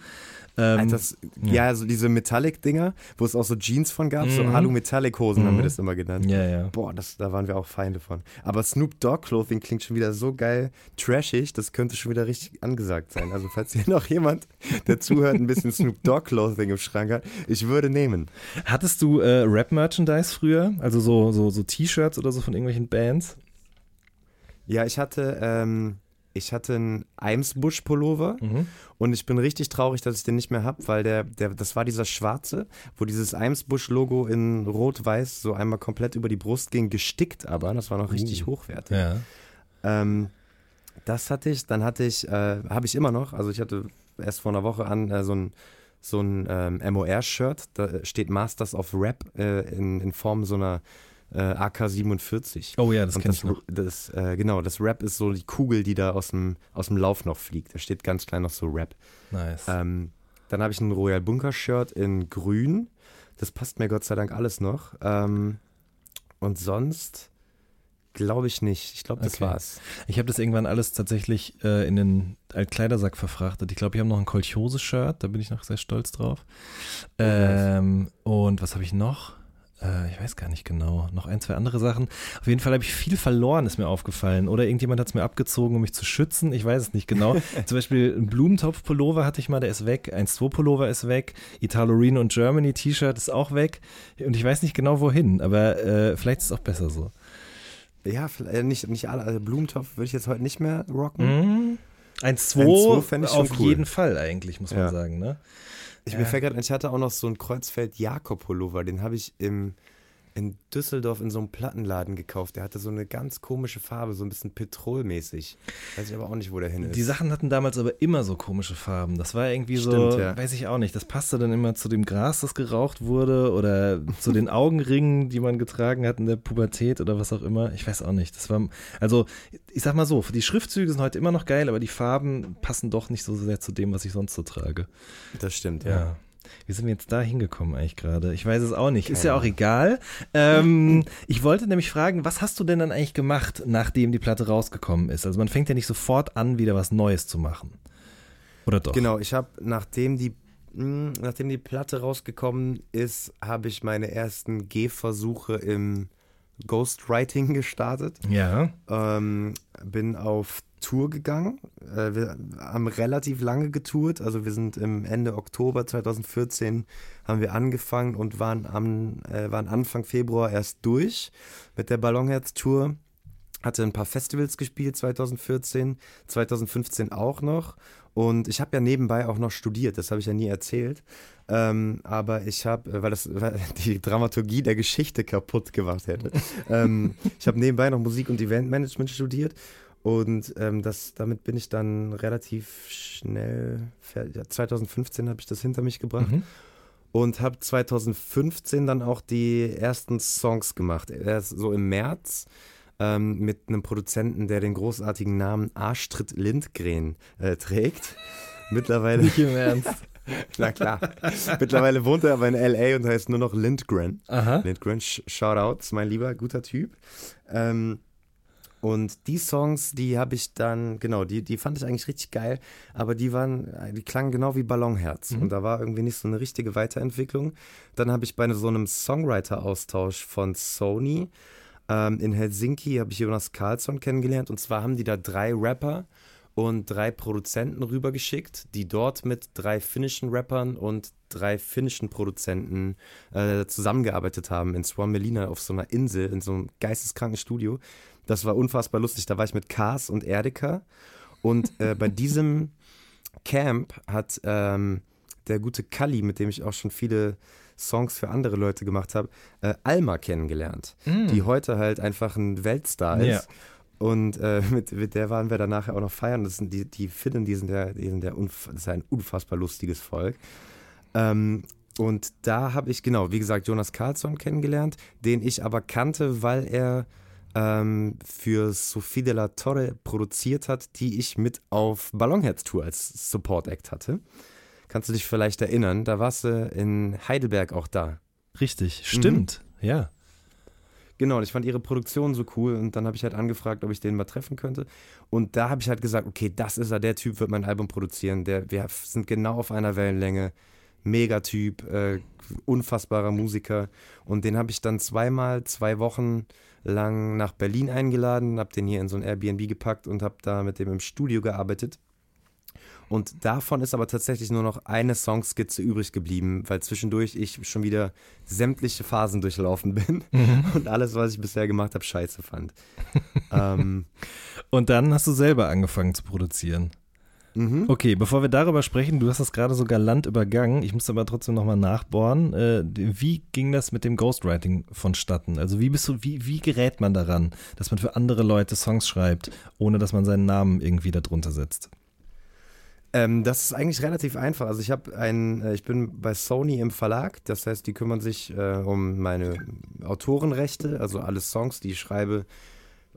Ähm, das, ja, so diese Metallic-Dinger, wo es auch so Jeans von gab, so Mhm. Alu-Metallic-Hosen haben wir Mhm. das immer genannt. ja, ja. Boah, das, da waren wir auch Feinde von. Aber Snoop Dogg Clothing klingt schon wieder so geil trashig, das könnte schon wieder richtig angesagt sein. Also falls hier noch jemand, der zuhört, ein bisschen Snoop Dogg Clothing im Schrank hat, ich würde nehmen. Hattest du äh, Rap-Merchandise früher? Also so, so, so T-Shirts oder so von irgendwelchen Bands? Ja, ich hatte, ähm, ich hatte einen Eimsbusch-Pullover Mhm. und ich bin richtig traurig, dass ich den nicht mehr habe, weil der, der, das war dieser schwarze, wo dieses Eimsbusch-Logo in rot-weiß so einmal komplett über die Brust ging, gestickt aber, das war noch richtig Uh. hochwertig. Ja. Ähm, das hatte ich, dann hatte ich, äh, habe ich immer noch, also ich hatte erst vor einer Woche an äh, so ein, so ein ähm, MOR-Shirt, da steht Masters of Rap äh, in, in Form so einer äh, AK-47. Oh ja, das Und kenn ich noch. das äh, genau, das Rap ist so die Kugel, die da aus dem, aus dem Lauf noch fliegt. Da steht ganz klein noch so Rap. Nice. Ähm, dann habe ich ein Royal Bunker Shirt in grün. Das passt mir Gott sei Dank alles noch. Ähm, und sonst glaube ich nicht. Ich glaube, das Okay. war's. Ich habe das irgendwann alles tatsächlich äh, in den Altkleidersack verfrachtet. Ich glaube, ich habe noch ein Kolchose-Shirt, da bin ich noch sehr stolz drauf. Oh, nice. Ähm, und was habe ich noch? Äh, ich weiß gar nicht genau. Noch ein, zwei andere Sachen. Auf jeden Fall habe ich viel verloren, ist mir aufgefallen. Oder irgendjemand hat es mir abgezogen, um mich zu schützen. Ich weiß es nicht genau. Zum Beispiel ein Blumentopf-Pullover hatte ich mal, der ist weg. Ein 2-Pullover ist weg. Italo Reno und Germany T-Shirt ist auch weg. Und ich weiß nicht genau wohin, aber äh, vielleicht ist es auch besser so. ja, äh, nicht, nicht alle, also Blumentopf würde ich jetzt heute nicht mehr rocken. Mhm. 1-2 auf cool. jeden Fall eigentlich, muss man ja. sagen, ne? Ich ja. mir fällt gerade ich hatte auch noch so einen Kreuzfeld-Jakob-Pullover, den habe ich im in Düsseldorf in so einem Plattenladen gekauft. Der hatte so eine ganz komische Farbe, so ein bisschen petrolmäßig. Weiß ich aber auch nicht, wo der hin ist. Die Sachen hatten damals aber immer so komische Farben. Das war irgendwie Stimmt, so, ja. weiß ich auch nicht. Das passte dann immer zu dem Gras, das geraucht wurde oder zu den Augenringen, die man getragen hat in der Pubertät oder was auch immer. Ich weiß auch nicht. Das war, also ich sag mal so, die Schriftzüge sind heute immer noch geil, aber die Farben passen doch nicht so sehr zu dem, was ich sonst so trage. Das stimmt, ja. ja. Wie sind wir jetzt da hingekommen eigentlich gerade? Ich weiß es auch nicht. Ist ja auch egal. Ähm, ich wollte nämlich fragen, was hast du denn dann eigentlich gemacht, nachdem die Platte rausgekommen ist? Also man fängt ja nicht sofort an, wieder was Neues zu machen. Oder doch? Genau, ich habe, nachdem die hm, nachdem die Platte rausgekommen ist, habe ich meine ersten Gehversuche im Ghostwriting gestartet. Ja. Ähm, bin auf Tour gegangen. Äh, wir haben relativ lange getourt. Also wir sind im Ende Oktober 2014 haben wir angefangen und waren am äh, waren Anfang Februar erst durch mit der Ballonherz-Tour. Hatte ein paar Festivals gespielt 2014, 2015 auch noch. Und ich habe ja nebenbei auch noch studiert, das habe ich ja nie erzählt. Ähm, aber ich habe, äh, weil das weil die Dramaturgie der Geschichte kaputt gemacht hätte. ähm, ich habe nebenbei noch Musik und Eventmanagement studiert und ähm, das, damit bin ich dann relativ schnell fertig. Ja, 2015 habe ich das hinter mich gebracht. Mhm. Und habe 2015 dann auch die ersten Songs gemacht. Erst so im März ähm, mit einem Produzenten, der den großartigen Namen Arschtritt Lindgren äh, trägt. Mittlerweile. Nicht im Ernst. Na klar. Mittlerweile wohnt er aber in LA und heißt nur noch Lindgren. Aha. Lindgren, Shoutouts, mein lieber, guter Typ. Ähm, und die Songs, die habe ich dann, genau, die, die fand ich eigentlich richtig geil, aber die waren, die klangen genau wie Ballonherz. Mhm. Und da war irgendwie nicht so eine richtige Weiterentwicklung. Dann habe ich bei so einem Songwriter-Austausch von Sony ähm, in Helsinki, habe ich Jonas Karlsson kennengelernt. Und zwar haben die da drei Rapper und drei Produzenten rübergeschickt, die dort mit drei finnischen Rappern und drei finnischen Produzenten äh, zusammengearbeitet haben in Swan Melina auf so einer Insel, in so einem geisteskranken Studio. Das war unfassbar lustig. Da war ich mit Kars und Erdika. Und äh, bei diesem Camp hat ähm, der gute Kalli, mit dem ich auch schon viele Songs für andere Leute gemacht habe, äh, Alma kennengelernt, mm. die heute halt einfach ein Weltstar ist. Ja. Und äh, mit, mit, der waren wir dann nachher auch noch feiern. Das sind die, die Finnen, die sind ja, die sind ja das ist ein unfassbar lustiges Volk. Ähm, und da habe ich, genau, wie gesagt, Jonas Karlsson kennengelernt, den ich aber kannte, weil er ähm, für Sophie de la Torre produziert hat, die ich mit auf Ballonherz Tour als Support Act hatte. Kannst du dich vielleicht erinnern? Da warst du in Heidelberg auch da. Richtig, stimmt, mhm. ja. Genau, ich fand ihre Produktion so cool und dann habe ich halt angefragt, ob ich den mal treffen könnte. Und da habe ich halt gesagt, okay, das ist er, der Typ wird mein Album produzieren. Der, wir sind genau auf einer Wellenlänge. Megatyp, äh, unfassbarer Musiker. Und den habe ich dann zweimal, zwei Wochen lang nach Berlin eingeladen, habe den hier in so ein Airbnb gepackt und habe da mit dem im Studio gearbeitet. Und davon ist aber tatsächlich nur noch eine Songskizze übrig geblieben, weil zwischendurch ich schon wieder sämtliche Phasen durchlaufen bin mhm. und alles, was ich bisher gemacht habe, scheiße fand. ähm, und dann hast du selber angefangen zu produzieren. Mhm. Okay, bevor wir darüber sprechen, du hast das gerade so galant übergangen. Ich muss aber trotzdem nochmal nachbohren. Äh, wie ging das mit dem Ghostwriting vonstatten? Also wie bist du, wie, wie gerät man daran, dass man für andere Leute Songs schreibt, ohne dass man seinen Namen irgendwie darunter setzt? Ähm, das ist eigentlich relativ einfach. Also ich habe ein, äh, ich bin bei Sony im Verlag, das heißt, die kümmern sich äh, um meine Autorenrechte, also alle Songs, die ich schreibe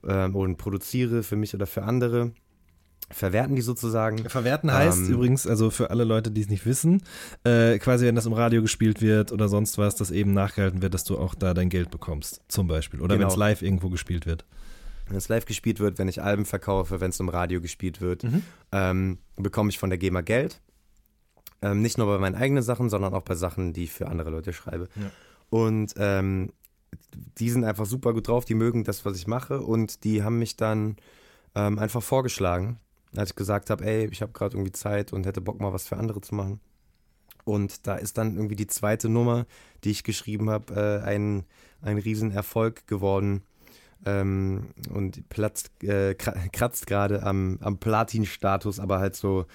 äh, und produziere für mich oder für andere verwerten die sozusagen. Verwerten heißt ähm, übrigens, also für alle Leute, die es nicht wissen, äh, quasi wenn das im Radio gespielt wird oder sonst was, dass eben nachgehalten wird, dass du auch da dein Geld bekommst, zum Beispiel. Oder genau. wenn es live irgendwo gespielt wird. Wenn es live gespielt wird, wenn ich Alben verkaufe, wenn es im Radio gespielt wird, mhm. ähm, bekomme ich von der GEMA Geld. Ähm, nicht nur bei meinen eigenen Sachen, sondern auch bei Sachen, die ich für andere Leute schreibe. Ja. Und ähm, die sind einfach super gut drauf, die mögen das, was ich mache und die haben mich dann ähm, einfach vorgeschlagen, als ich gesagt habe, ey, ich habe gerade irgendwie Zeit und hätte Bock mal was für andere zu machen. Und da ist dann irgendwie die zweite Nummer, die ich geschrieben habe, äh, ein, ein Riesenerfolg geworden. Ähm, und platzt, äh, kratzt gerade am, am Platin-Status, aber halt so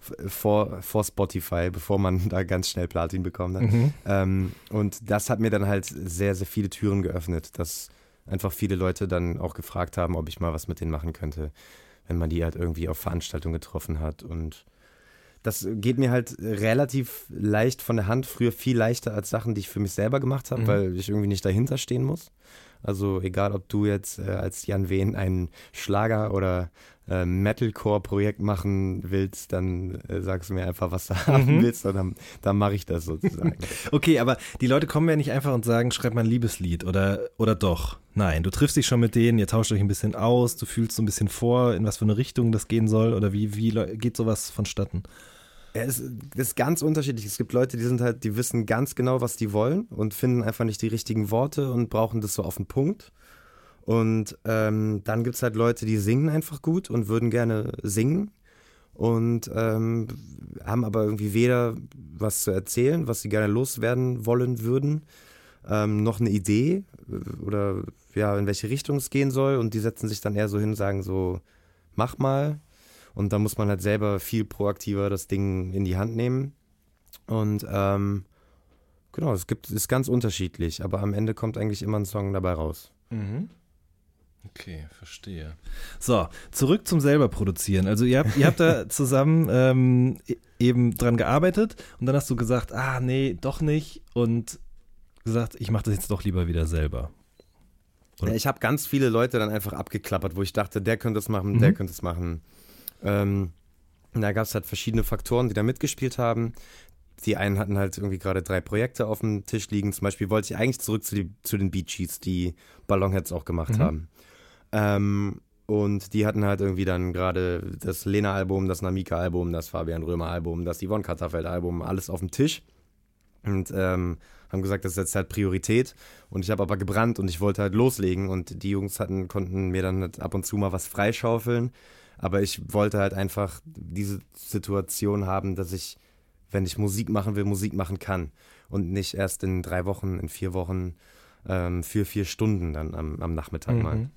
vor, vor Spotify, bevor man da ganz schnell Platin bekommt. Ne? Mhm. Ähm, und das hat mir dann halt sehr, sehr viele Türen geöffnet, dass einfach viele Leute dann auch gefragt haben, ob ich mal was mit denen machen könnte, wenn man die halt irgendwie auf Veranstaltungen getroffen hat. Und das geht mir halt relativ leicht von der Hand, früher viel leichter als Sachen, die ich für mich selber gemacht habe, mhm. weil ich irgendwie nicht dahinter stehen muss. Also egal, ob du jetzt äh, als Jan Wehn einen Schlager oder äh, Metalcore-Projekt machen willst, dann äh, sagst du mir einfach, was du mhm. haben willst und dann, dann mache ich das sozusagen. okay, aber die Leute kommen ja nicht einfach und sagen, schreib mal ein Liebeslied oder, oder doch. Nein, du triffst dich schon mit denen, ihr tauscht euch ein bisschen aus, du fühlst so ein bisschen vor, in was für eine Richtung das gehen soll oder wie, wie geht sowas vonstatten? Es ist ganz unterschiedlich. Es gibt Leute, die sind halt, die wissen ganz genau, was die wollen und finden einfach nicht die richtigen Worte und brauchen das so auf den Punkt. Und ähm, dann gibt es halt Leute, die singen einfach gut und würden gerne singen und ähm, haben aber irgendwie weder was zu erzählen, was sie gerne loswerden wollen würden, ähm, noch eine Idee äh, oder ja, in welche Richtung es gehen soll. Und die setzen sich dann eher so hin und sagen so, mach mal, und da muss man halt selber viel proaktiver das Ding in die Hand nehmen. Und ähm, genau, es gibt, ist ganz unterschiedlich, aber am Ende kommt eigentlich immer ein Song dabei raus. Mhm. Okay, verstehe. So, zurück zum selber produzieren. Also ihr habt, ihr habt da zusammen ähm, e-, eben dran gearbeitet und dann hast du gesagt, ah nee, doch nicht und gesagt, ich mache das jetzt doch lieber wieder selber. Ja, ich habe ganz viele Leute dann einfach abgeklappert, wo ich dachte, der könnte es machen, mhm. der könnte es machen. Ähm, da gab es halt verschiedene Faktoren, die da mitgespielt haben. Die einen hatten halt irgendwie gerade drei Projekte auf dem Tisch liegen. Zum Beispiel wollte ich eigentlich zurück zu, die, zu den Beat Sheets, die Ballonheads auch gemacht mhm. haben. Ähm, und die hatten halt irgendwie dann gerade das Lena-Album, das Namika-Album, das Fabian Römer-Album, das Yvonne Katterfeld-Album, alles auf dem Tisch. Und ähm, haben gesagt, das ist jetzt halt Priorität. Und ich habe aber gebrannt und ich wollte halt loslegen. Und die Jungs hatten, konnten mir dann halt ab und zu mal was freischaufeln. Aber ich wollte halt einfach diese Situation haben, dass ich, wenn ich Musik machen will, Musik machen kann. Und nicht erst in drei Wochen, in vier Wochen, ähm, für vier Stunden dann am, am Nachmittag mhm. mal.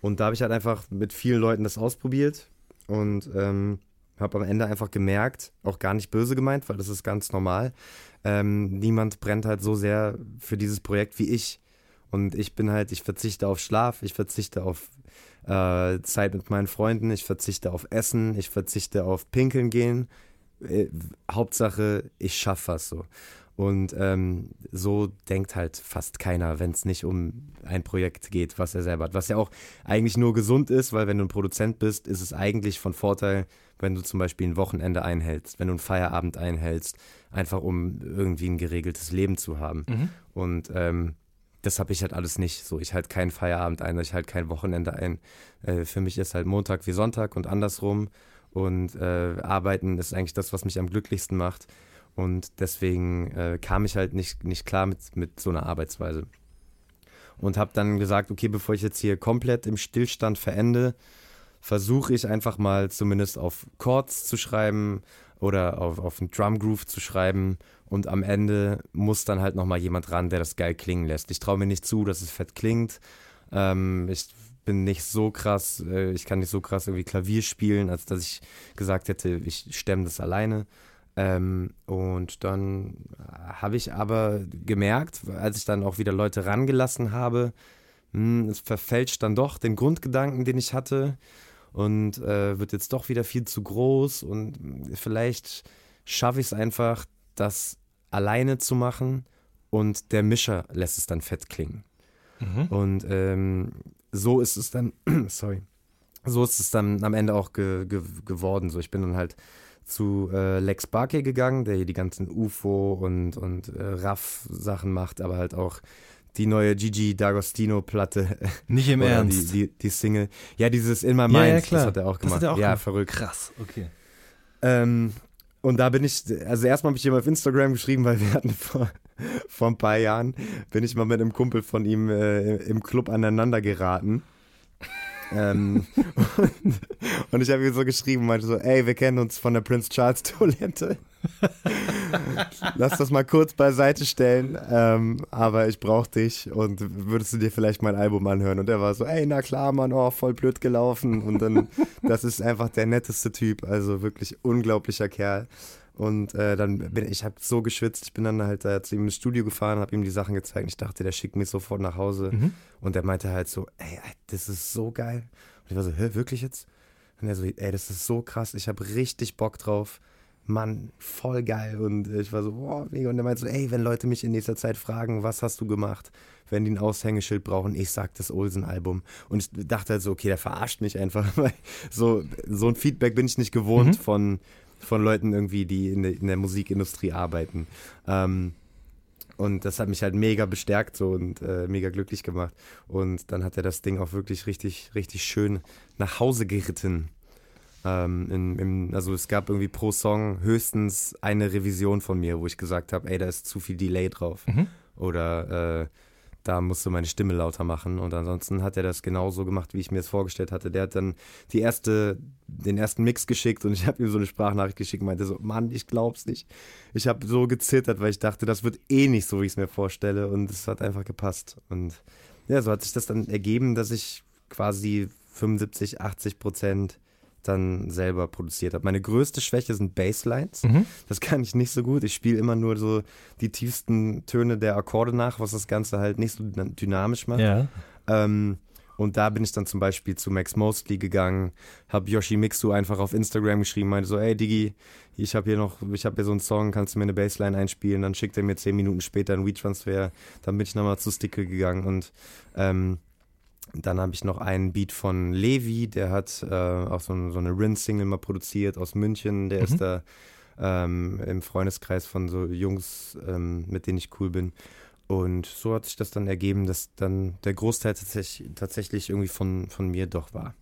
Und da habe ich halt einfach mit vielen Leuten das ausprobiert und ähm, habe am Ende einfach gemerkt, auch gar nicht böse gemeint, weil das ist ganz normal. Ähm, niemand brennt halt so sehr für dieses Projekt wie ich. Und ich bin halt, ich verzichte auf Schlaf, ich verzichte auf äh, Zeit mit meinen Freunden, ich verzichte auf Essen, ich verzichte auf Pinkeln gehen. Äh, Hauptsache, ich schaffe was so. Und ähm, so denkt halt fast keiner, wenn es nicht um ein Projekt geht, was er selber hat. Was ja auch eigentlich nur gesund ist, weil wenn du ein Produzent bist, ist es eigentlich von Vorteil, wenn du zum Beispiel ein Wochenende einhältst, wenn du einen Feierabend einhältst, einfach um irgendwie ein geregeltes Leben zu haben. Mhm. Und ähm, das habe ich halt alles nicht. So, ich halte keinen Feierabend ein, ich halte kein Wochenende ein. Äh, für mich ist halt Montag wie Sonntag und andersrum. Und äh, arbeiten ist eigentlich das, was mich am glücklichsten macht. Und deswegen äh, kam ich halt nicht, nicht klar mit, mit so einer Arbeitsweise. Und habe dann gesagt, okay, bevor ich jetzt hier komplett im Stillstand verende, versuche ich einfach mal zumindest auf Chords zu schreiben oder auf, auf einen Drum Groove zu schreiben und am Ende muss dann halt nochmal jemand ran, der das geil klingen lässt. Ich traue mir nicht zu, dass es fett klingt. Ähm, ich bin nicht so krass, äh, ich kann nicht so krass irgendwie Klavier spielen, als dass ich gesagt hätte, ich stemme das alleine. Ähm, und dann habe ich aber gemerkt, als ich dann auch wieder Leute rangelassen habe, mh, hm, es verfälscht dann doch den Grundgedanken, den ich hatte und äh, wird jetzt doch wieder viel zu groß und vielleicht schaffe ich es einfach, das alleine zu machen und der Mischer lässt es dann fett klingen. Mhm. Und ähm, so ist es dann, sorry, so ist es dann am Ende auch ge ge geworden. So, ich bin dann halt zu äh, Lex Barkey gegangen, der hier die ganzen UFO und, und äh, Raff-Sachen macht, aber halt auch die neue Gigi D'Agostino-Platte. Nicht im Ernst. Die, die, die, Single. Ja, dieses In My Mind, ja, ja, das hat er auch gemacht. Er auch ja, gemacht. verrückt. Krass, okay. Ähm, und da bin ich, also erstmal habe ich ihm auf Instagram geschrieben, weil wir hatten vor, vor ein paar Jahren, bin ich mal mit einem Kumpel von ihm äh, im Club aneinander geraten. ähm, und, und, ich habe ihm so geschrieben, meinte so, ey, wir kennen uns von der Prince Charles Toilette. Lass das mal kurz beiseite stellen, ähm, aber ich brauche dich und würdest du dir vielleicht mein Album anhören? Und er war so, ey, na klar, Mann, oh, voll blöd gelaufen. Und dann, das ist einfach der netteste Typ, also wirklich unglaublicher Kerl. Und äh, dann bin ich, habe so geschwitzt, ich bin dann halt da zu ihm ins Studio gefahren, habe ihm die Sachen gezeigt. Ich dachte, der schickt mich sofort nach Hause. Mhm. Und er meinte halt so, ey, das ist so geil. Und ich war so, hä, wirklich jetzt? Und er so, ey, das ist so krass, ich habe richtig Bock drauf. Mann, voll geil. Und ich war so, boah, mega. Und er meinte so, ey, wenn Leute mich in nächster Zeit fragen, was hast du gemacht, wenn die ein Aushängeschild brauchen, ich sag das Olsen-Album. Und ich dachte halt so, okay, der verarscht mich einfach. so, so ein Feedback bin ich nicht gewohnt mhm. von, von Leuten irgendwie, die in der, in der Musikindustrie arbeiten. Ähm, und das hat mich halt mega bestärkt so und äh, mega glücklich gemacht. Und dann hat er das Ding auch wirklich richtig, richtig schön nach Hause geritten. Ähm, in, in, also es gab irgendwie pro Song höchstens eine Revision von mir, wo ich gesagt habe, ey, da ist zu viel Delay drauf. Mhm. Oder äh, da musst du meine Stimme lauter machen. Und ansonsten hat er das genauso gemacht, wie ich mir es vorgestellt hatte. Der hat dann die erste, den ersten Mix geschickt und ich habe ihm so eine Sprachnachricht geschickt und meinte so, Mann, ich glaub's nicht. Ich habe so gezittert, weil ich dachte, das wird eh nicht so, wie ich es mir vorstelle. Und es hat einfach gepasst. Und ja, so hat sich das dann ergeben, dass ich quasi 75, 80 Prozent dann selber produziert habe. Meine größte Schwäche sind Basslines. Mhm. Das kann ich nicht so gut. Ich spiele immer nur so die tiefsten Töne der Akkorde nach, was das Ganze halt nicht so dynamisch macht. Ja. Ähm, und da bin ich dann zum Beispiel zu Max Mostly gegangen, habe Yoshi Mixu einfach auf Instagram geschrieben, meinte so, ey Digi, ich habe hier noch, ich habe hier so einen Song, kannst du mir eine Bassline einspielen? Dann schickt er mir zehn Minuten später einen WeTransfer. Dann bin ich nochmal zu Stickle gegangen und ähm, dann habe ich noch einen Beat von Levi, der hat äh, auch so, so eine Rin-Single mal produziert aus München. Der mhm. ist da ähm, im Freundeskreis von so Jungs, ähm, mit denen ich cool bin. Und so hat sich das dann ergeben, dass dann der Großteil tatsächlich, tatsächlich irgendwie von, von mir doch war.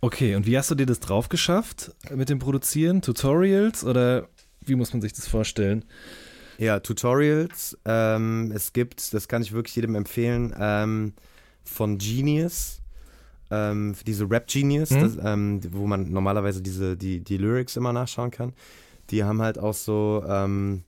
Okay, und wie hast du dir das drauf geschafft mit dem Produzieren? Tutorials oder wie muss man sich das vorstellen? Ja, Tutorials. Ähm, es gibt, das kann ich wirklich jedem empfehlen, ähm, von Genius, ähm, diese Rap Genius, mhm. das, ähm, wo man normalerweise diese, die, die Lyrics immer nachschauen kann. Die haben halt auch so, ähm,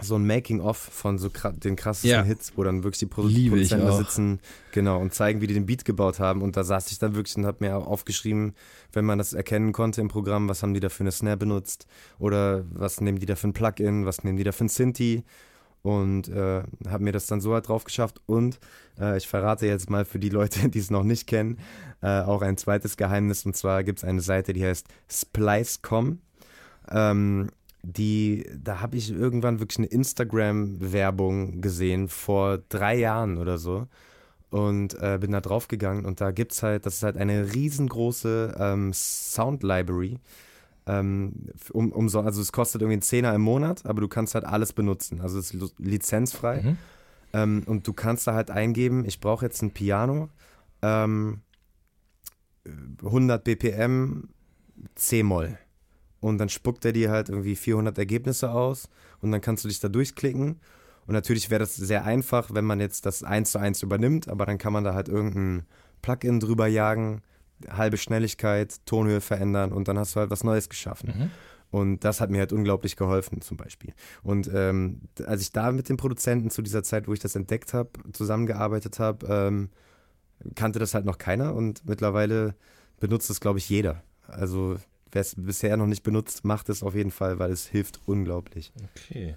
so ein Making-of von so den krassesten ja. Hits, wo dann wirklich die Produ Liebe Produzenten sitzen genau, und zeigen, wie die den Beat gebaut haben. Und da saß ich dann wirklich und habe mir aufgeschrieben, wenn man das erkennen konnte im Programm, was haben die da für eine Snare benutzt oder was nehmen die da für ein Plugin, was nehmen die da für ein Synthi und äh, habe mir das dann so halt drauf geschafft. Und äh, ich verrate jetzt mal für die Leute, die es noch nicht kennen, äh, auch ein zweites Geheimnis. Und zwar gibt es eine Seite, die heißt Splice.com. Ähm, die, da habe ich irgendwann wirklich eine Instagram-Werbung gesehen vor drei Jahren oder so und äh, bin da drauf gegangen und da gibt es halt, das ist halt eine riesengroße ähm, Sound Library um, um so, also es kostet irgendwie einen Zehner im Monat, aber du kannst halt alles benutzen. Also es ist lizenzfrei. Mhm. Ähm, und du kannst da halt eingeben, ich brauche jetzt ein Piano, ähm, 100 BPM, C-Moll. Und dann spuckt er dir halt irgendwie 400 Ergebnisse aus und dann kannst du dich da durchklicken. Und natürlich wäre das sehr einfach, wenn man jetzt das eins zu eins übernimmt, aber dann kann man da halt irgendein Plugin drüber jagen halbe Schnelligkeit, Tonhöhe verändern und dann hast du halt was Neues geschaffen. Mhm. Und das hat mir halt unglaublich geholfen, zum Beispiel. Und ähm, als ich da mit den Produzenten zu dieser Zeit, wo ich das entdeckt habe, zusammengearbeitet habe, ähm, kannte das halt noch keiner und mittlerweile benutzt es, glaube ich, jeder. Also wer es bisher noch nicht benutzt, macht es auf jeden Fall, weil es hilft unglaublich. Okay.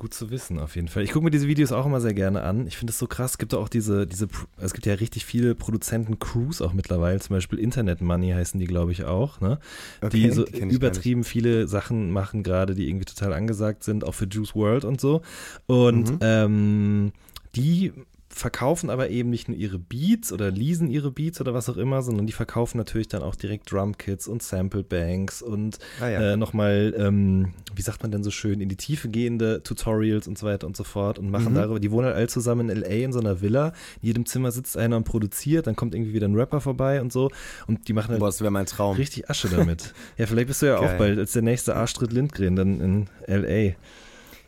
Gut zu wissen, auf jeden Fall. Ich gucke mir diese Videos auch immer sehr gerne an. Ich finde es so krass. Es gibt auch diese, diese, es gibt ja richtig viele Produzenten-Crews auch mittlerweile. Zum Beispiel Internet Money heißen die, glaube ich, auch, ne? Okay, die so die übertrieben viele Sachen machen gerade, die irgendwie total angesagt sind, auch für Juice World und so. Und mhm. ähm, die verkaufen aber eben nicht nur ihre Beats oder leasen ihre Beats oder was auch immer, sondern die verkaufen natürlich dann auch direkt Drumkits und Sample Banks und ah, ja. äh, nochmal, ähm, wie sagt man denn so schön, in die Tiefe gehende Tutorials und so weiter und so fort und machen mhm. darüber, die wohnen halt alle zusammen in LA in so einer Villa, in jedem Zimmer sitzt einer und produziert, dann kommt irgendwie wieder ein Rapper vorbei und so und die machen halt Boah, das wäre mein Traum. richtig Asche damit. ja, vielleicht bist du ja Geil. auch bald als der nächste Arschtritt Lindgren dann in LA.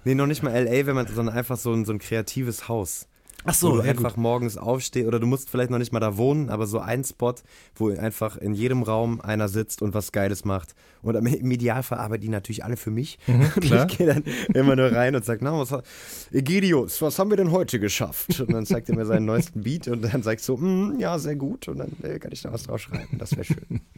Nee, noch nicht mal LA, wenn man, sondern einfach so ein, so ein kreatives Haus. Ach so, wo du ja, einfach gut. morgens aufstehst oder du musst vielleicht noch nicht mal da wohnen, aber so ein Spot, wo einfach in jedem Raum einer sitzt und was Geiles macht. Und im- Idealfall arbeiten die natürlich alle für mich. Mhm, klar. Und ich gehe dann immer nur rein und sage, na, was, Egidius, was haben wir denn heute geschafft? Und dann zeigt er mir seinen neuesten Beat und dann sag ich so, "Mm, ja, sehr gut. Und dann äh, kann ich da was drauf schreiben. Das wäre schön.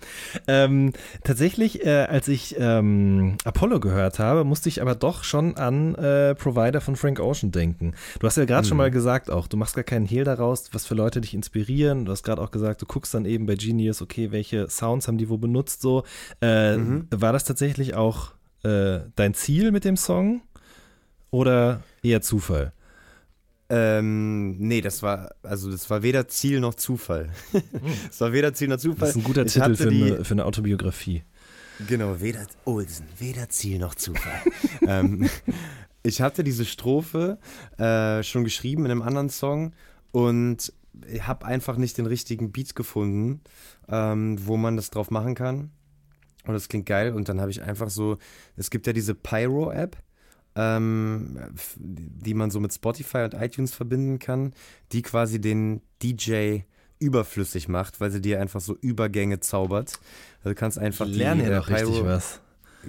Ähm, tatsächlich, äh, als ich ähm, Apollo gehört habe, musste ich aber doch schon an äh, Provider von Frank Ocean denken. Du hast ja gerade schon mal gesagt auch, du machst gar keinen Hehl daraus, was für Leute dich inspirieren. Du hast gerade auch gesagt, du guckst dann eben bei Genius, okay, welche Sounds haben die wo benutzt so. Äh, War das tatsächlich auch äh, dein Ziel mit dem Song oder eher Zufall? Ähm, nee, das war, also das war weder Ziel noch Zufall. Es war weder Ziel noch Zufall. Das ist ein guter Ich Titel für die- eine, für eine Autobiografie. Genau, weder Olsen, weder Ziel noch Zufall. ähm, ich hatte diese Strophe äh, schon geschrieben in einem anderen Song und habe einfach nicht den richtigen Beat gefunden, ähm, wo man das drauf machen kann. Und das klingt geil. Und dann habe ich einfach so, es gibt ja diese Pyro-App, ähm, die man so mit Spotify und iTunes verbinden kann, die quasi den DJ überflüssig macht, weil sie dir einfach so Übergänge zaubert. Also du kannst einfach Ich lerne die, ja noch richtig Pyro- was.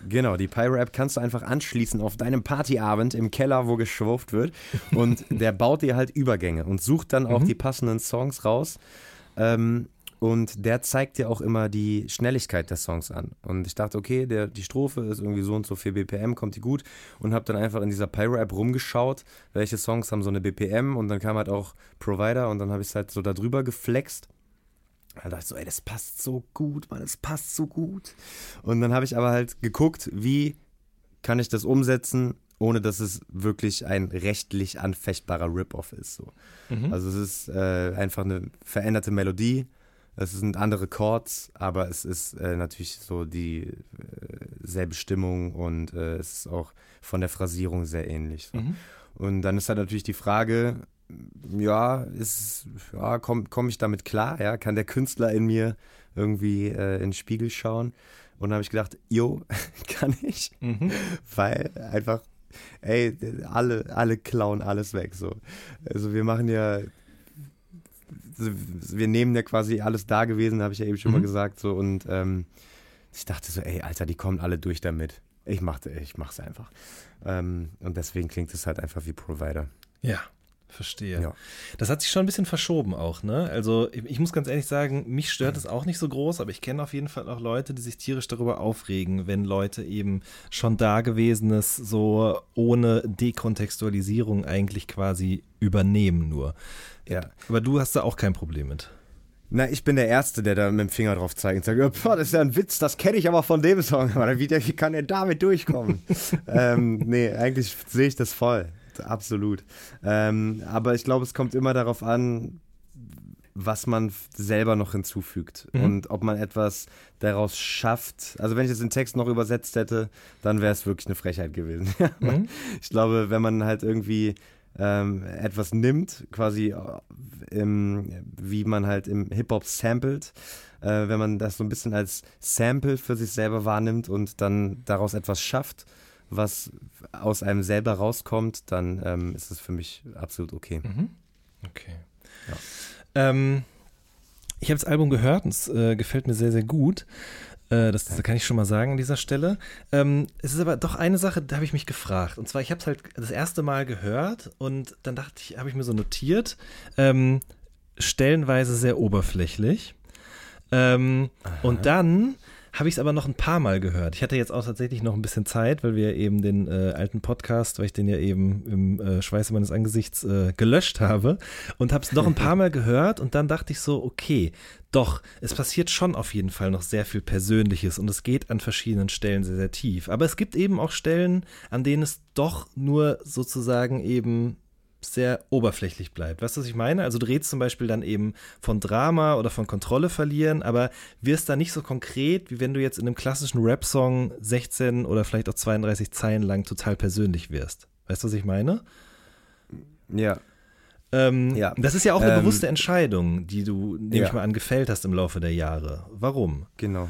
Genau, die Pyro-App kannst du einfach anschließen auf deinem Partyabend im Keller, wo geschwurft wird. Und der baut dir halt Übergänge und sucht dann auch die passenden Songs raus. Ähm, und der zeigt dir auch immer die Schnelligkeit der Songs an. Und ich dachte, okay, der, die Strophe ist irgendwie so und so viel BPM, kommt die gut. Und habe dann einfach in dieser Pyro-App rumgeschaut, welche Songs haben so eine BPM. Und dann kam halt auch Provider und dann habe ich es halt so da drüber geflext. Da dachte ich so, ey, das passt so gut, Mann, das passt so gut. Und dann habe ich aber halt geguckt, wie kann ich das umsetzen, ohne dass es wirklich ein rechtlich anfechtbarer Rip-Off ist. So. Also es ist äh, einfach eine veränderte Melodie, es sind andere Chords, aber es ist äh, natürlich so die äh, selbe Stimmung und äh, es ist auch von der Phrasierung sehr ähnlich. So. Und dann ist halt natürlich die Frage, ja, ist, ja, komme komm ich damit klar? Ja, kann der Künstler in mir irgendwie äh, in den Spiegel schauen? Und dann habe ich gedacht, jo, kann ich, weil einfach, ey, alle, alle klauen alles weg. So. Also wir machen ja, wir nehmen ja quasi alles da gewesen, habe ich ja eben schon mal gesagt. So und ähm, ich dachte so, ey, Alter, die kommen alle durch damit. Ich machte, ich mach's einfach. Ähm, und deswegen klingt es halt einfach wie Provider. Ja, verstehe. Ja. Das hat sich schon ein bisschen verschoben auch, ne? Also ich, ich muss ganz ehrlich sagen, mich stört es auch nicht so groß, aber ich kenne auf jeden Fall auch Leute, die sich tierisch darüber aufregen, wenn Leute eben schon Dagewesenes so ohne Dekontextualisierung eigentlich quasi übernehmen nur. Ja. Aber du hast da auch kein Problem mit. Na, ich bin der Erste, der da mit dem Finger drauf zeigt und sagt, "Ja, boah, das ist ja ein Witz, das kenne ich aber von dem Song. Aber wie, wie kann der damit durchkommen? ähm, nee, eigentlich sehe ich das voll. Absolut. Ähm, aber ich glaube, es kommt immer darauf an, was man selber noch hinzufügt und ob man etwas daraus schafft. Also wenn ich es in Text noch übersetzt hätte, dann wäre es wirklich eine Frechheit gewesen. Ich glaube, wenn man halt irgendwie ähm, etwas nimmt, quasi äh, im, wie man halt im Hip-Hop samplet, äh, wenn man das so ein bisschen als Sample für sich selber wahrnimmt und dann daraus etwas schafft, was aus einem selber rauskommt, dann ähm, ist es für mich absolut okay. Okay. Ähm, ich habe das Album gehört und es äh, gefällt mir sehr, sehr gut. Äh, das, das kann ich schon mal sagen an dieser Stelle. Ähm, es ist aber doch eine Sache, da habe ich mich gefragt. Und zwar, ich habe es halt das erste Mal gehört und dann dachte ich, habe ich mir so notiert, ähm, stellenweise sehr oberflächlich. Ähm, und dann habe ich es aber noch ein paar Mal gehört. Ich hatte jetzt auch tatsächlich noch ein bisschen Zeit, weil wir eben den äh, alten Podcast, weil ich den ja eben im äh, Schweiße meines Angesichts äh, gelöscht habe und habe es noch ein paar Mal gehört und dann dachte ich so, okay, doch, es passiert schon auf jeden Fall noch sehr viel Persönliches und es geht an verschiedenen Stellen sehr, sehr tief. Aber es gibt eben auch Stellen, an denen es doch nur sozusagen eben sehr oberflächlich bleibt. Weißt du, was ich meine? Also du redest zum Beispiel dann eben von Drama oder von Kontrolle verlieren, aber wirst da nicht so konkret, wie wenn du jetzt in einem klassischen Rap-Song 16 oder vielleicht auch 32 Zeilen lang total persönlich wirst. Weißt du, was ich meine? Ja. Ähm, Ja. Das ist ja auch eine Ähm, bewusste Entscheidung, die du, nehme ja. ich mal an, gefällt hast im Laufe der Jahre. Warum? Genau.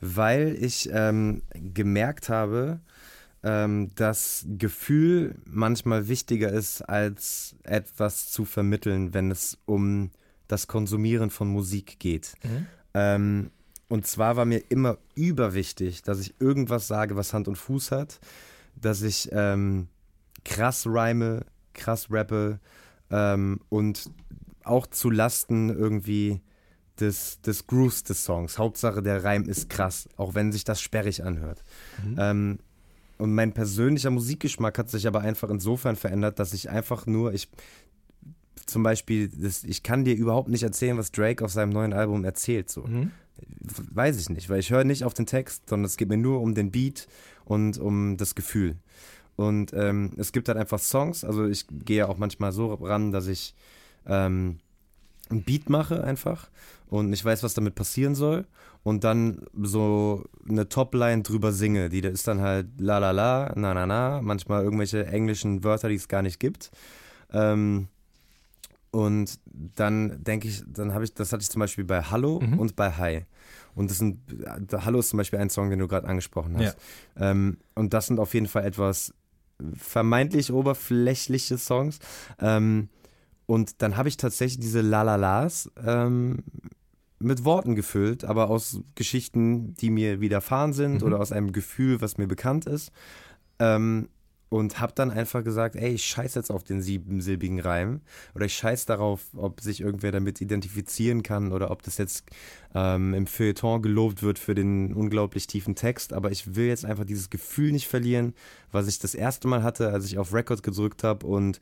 Weil ich ähm, gemerkt habe, ähm, das Gefühl manchmal wichtiger ist, als etwas zu vermitteln, wenn es um das Konsumieren von Musik geht. Mhm. Ähm, und zwar war mir immer überwichtig, dass ich irgendwas sage, was Hand und Fuß hat, dass ich ähm, krass rhyme, krass rappe ähm, und auch zu Lasten irgendwie des, des Grooves des Songs. Hauptsache der Reim ist krass, auch wenn sich das sperrig anhört. Mhm. Ähm, und mein persönlicher Musikgeschmack hat sich aber einfach insofern verändert, dass ich einfach nur, ich zum Beispiel, das, ich kann dir überhaupt nicht erzählen, was Drake auf seinem neuen Album erzählt. So. Mhm. Weiß ich nicht, weil ich höre nicht auf den Text, sondern es geht mir nur um den Beat und um das Gefühl. Und ähm, es gibt halt einfach Songs, also ich gehe auch manchmal so ran, dass ich ähm, ein Beat mache einfach und ich weiß, was damit passieren soll und dann so eine Topline drüber singe, die ist dann halt la la la, na na na, manchmal irgendwelche englischen Wörter, die es gar nicht gibt. Ähm, und dann denke ich, dann habe ich, das hatte ich zum Beispiel bei Hallo mhm. und bei Hi. Und das sind, Hallo ist zum Beispiel ein Song, den du gerade angesprochen hast. Ja. Ähm, und das sind auf jeden Fall etwas vermeintlich oberflächliche Songs. Ähm, und dann habe ich tatsächlich diese Lalalas ähm, mit Worten gefüllt, aber aus Geschichten, die mir widerfahren sind mhm. oder aus einem Gefühl, was mir bekannt ist. Ähm, und habe dann einfach gesagt, ey, ich scheiß jetzt auf den siebensilbigen Reim oder ich scheiß darauf, ob sich irgendwer damit identifizieren kann oder ob das jetzt ähm, im Feuilleton gelobt wird für den unglaublich tiefen Text, aber ich will jetzt einfach dieses Gefühl nicht verlieren, was ich das erste Mal hatte, als ich auf Record gedrückt habe und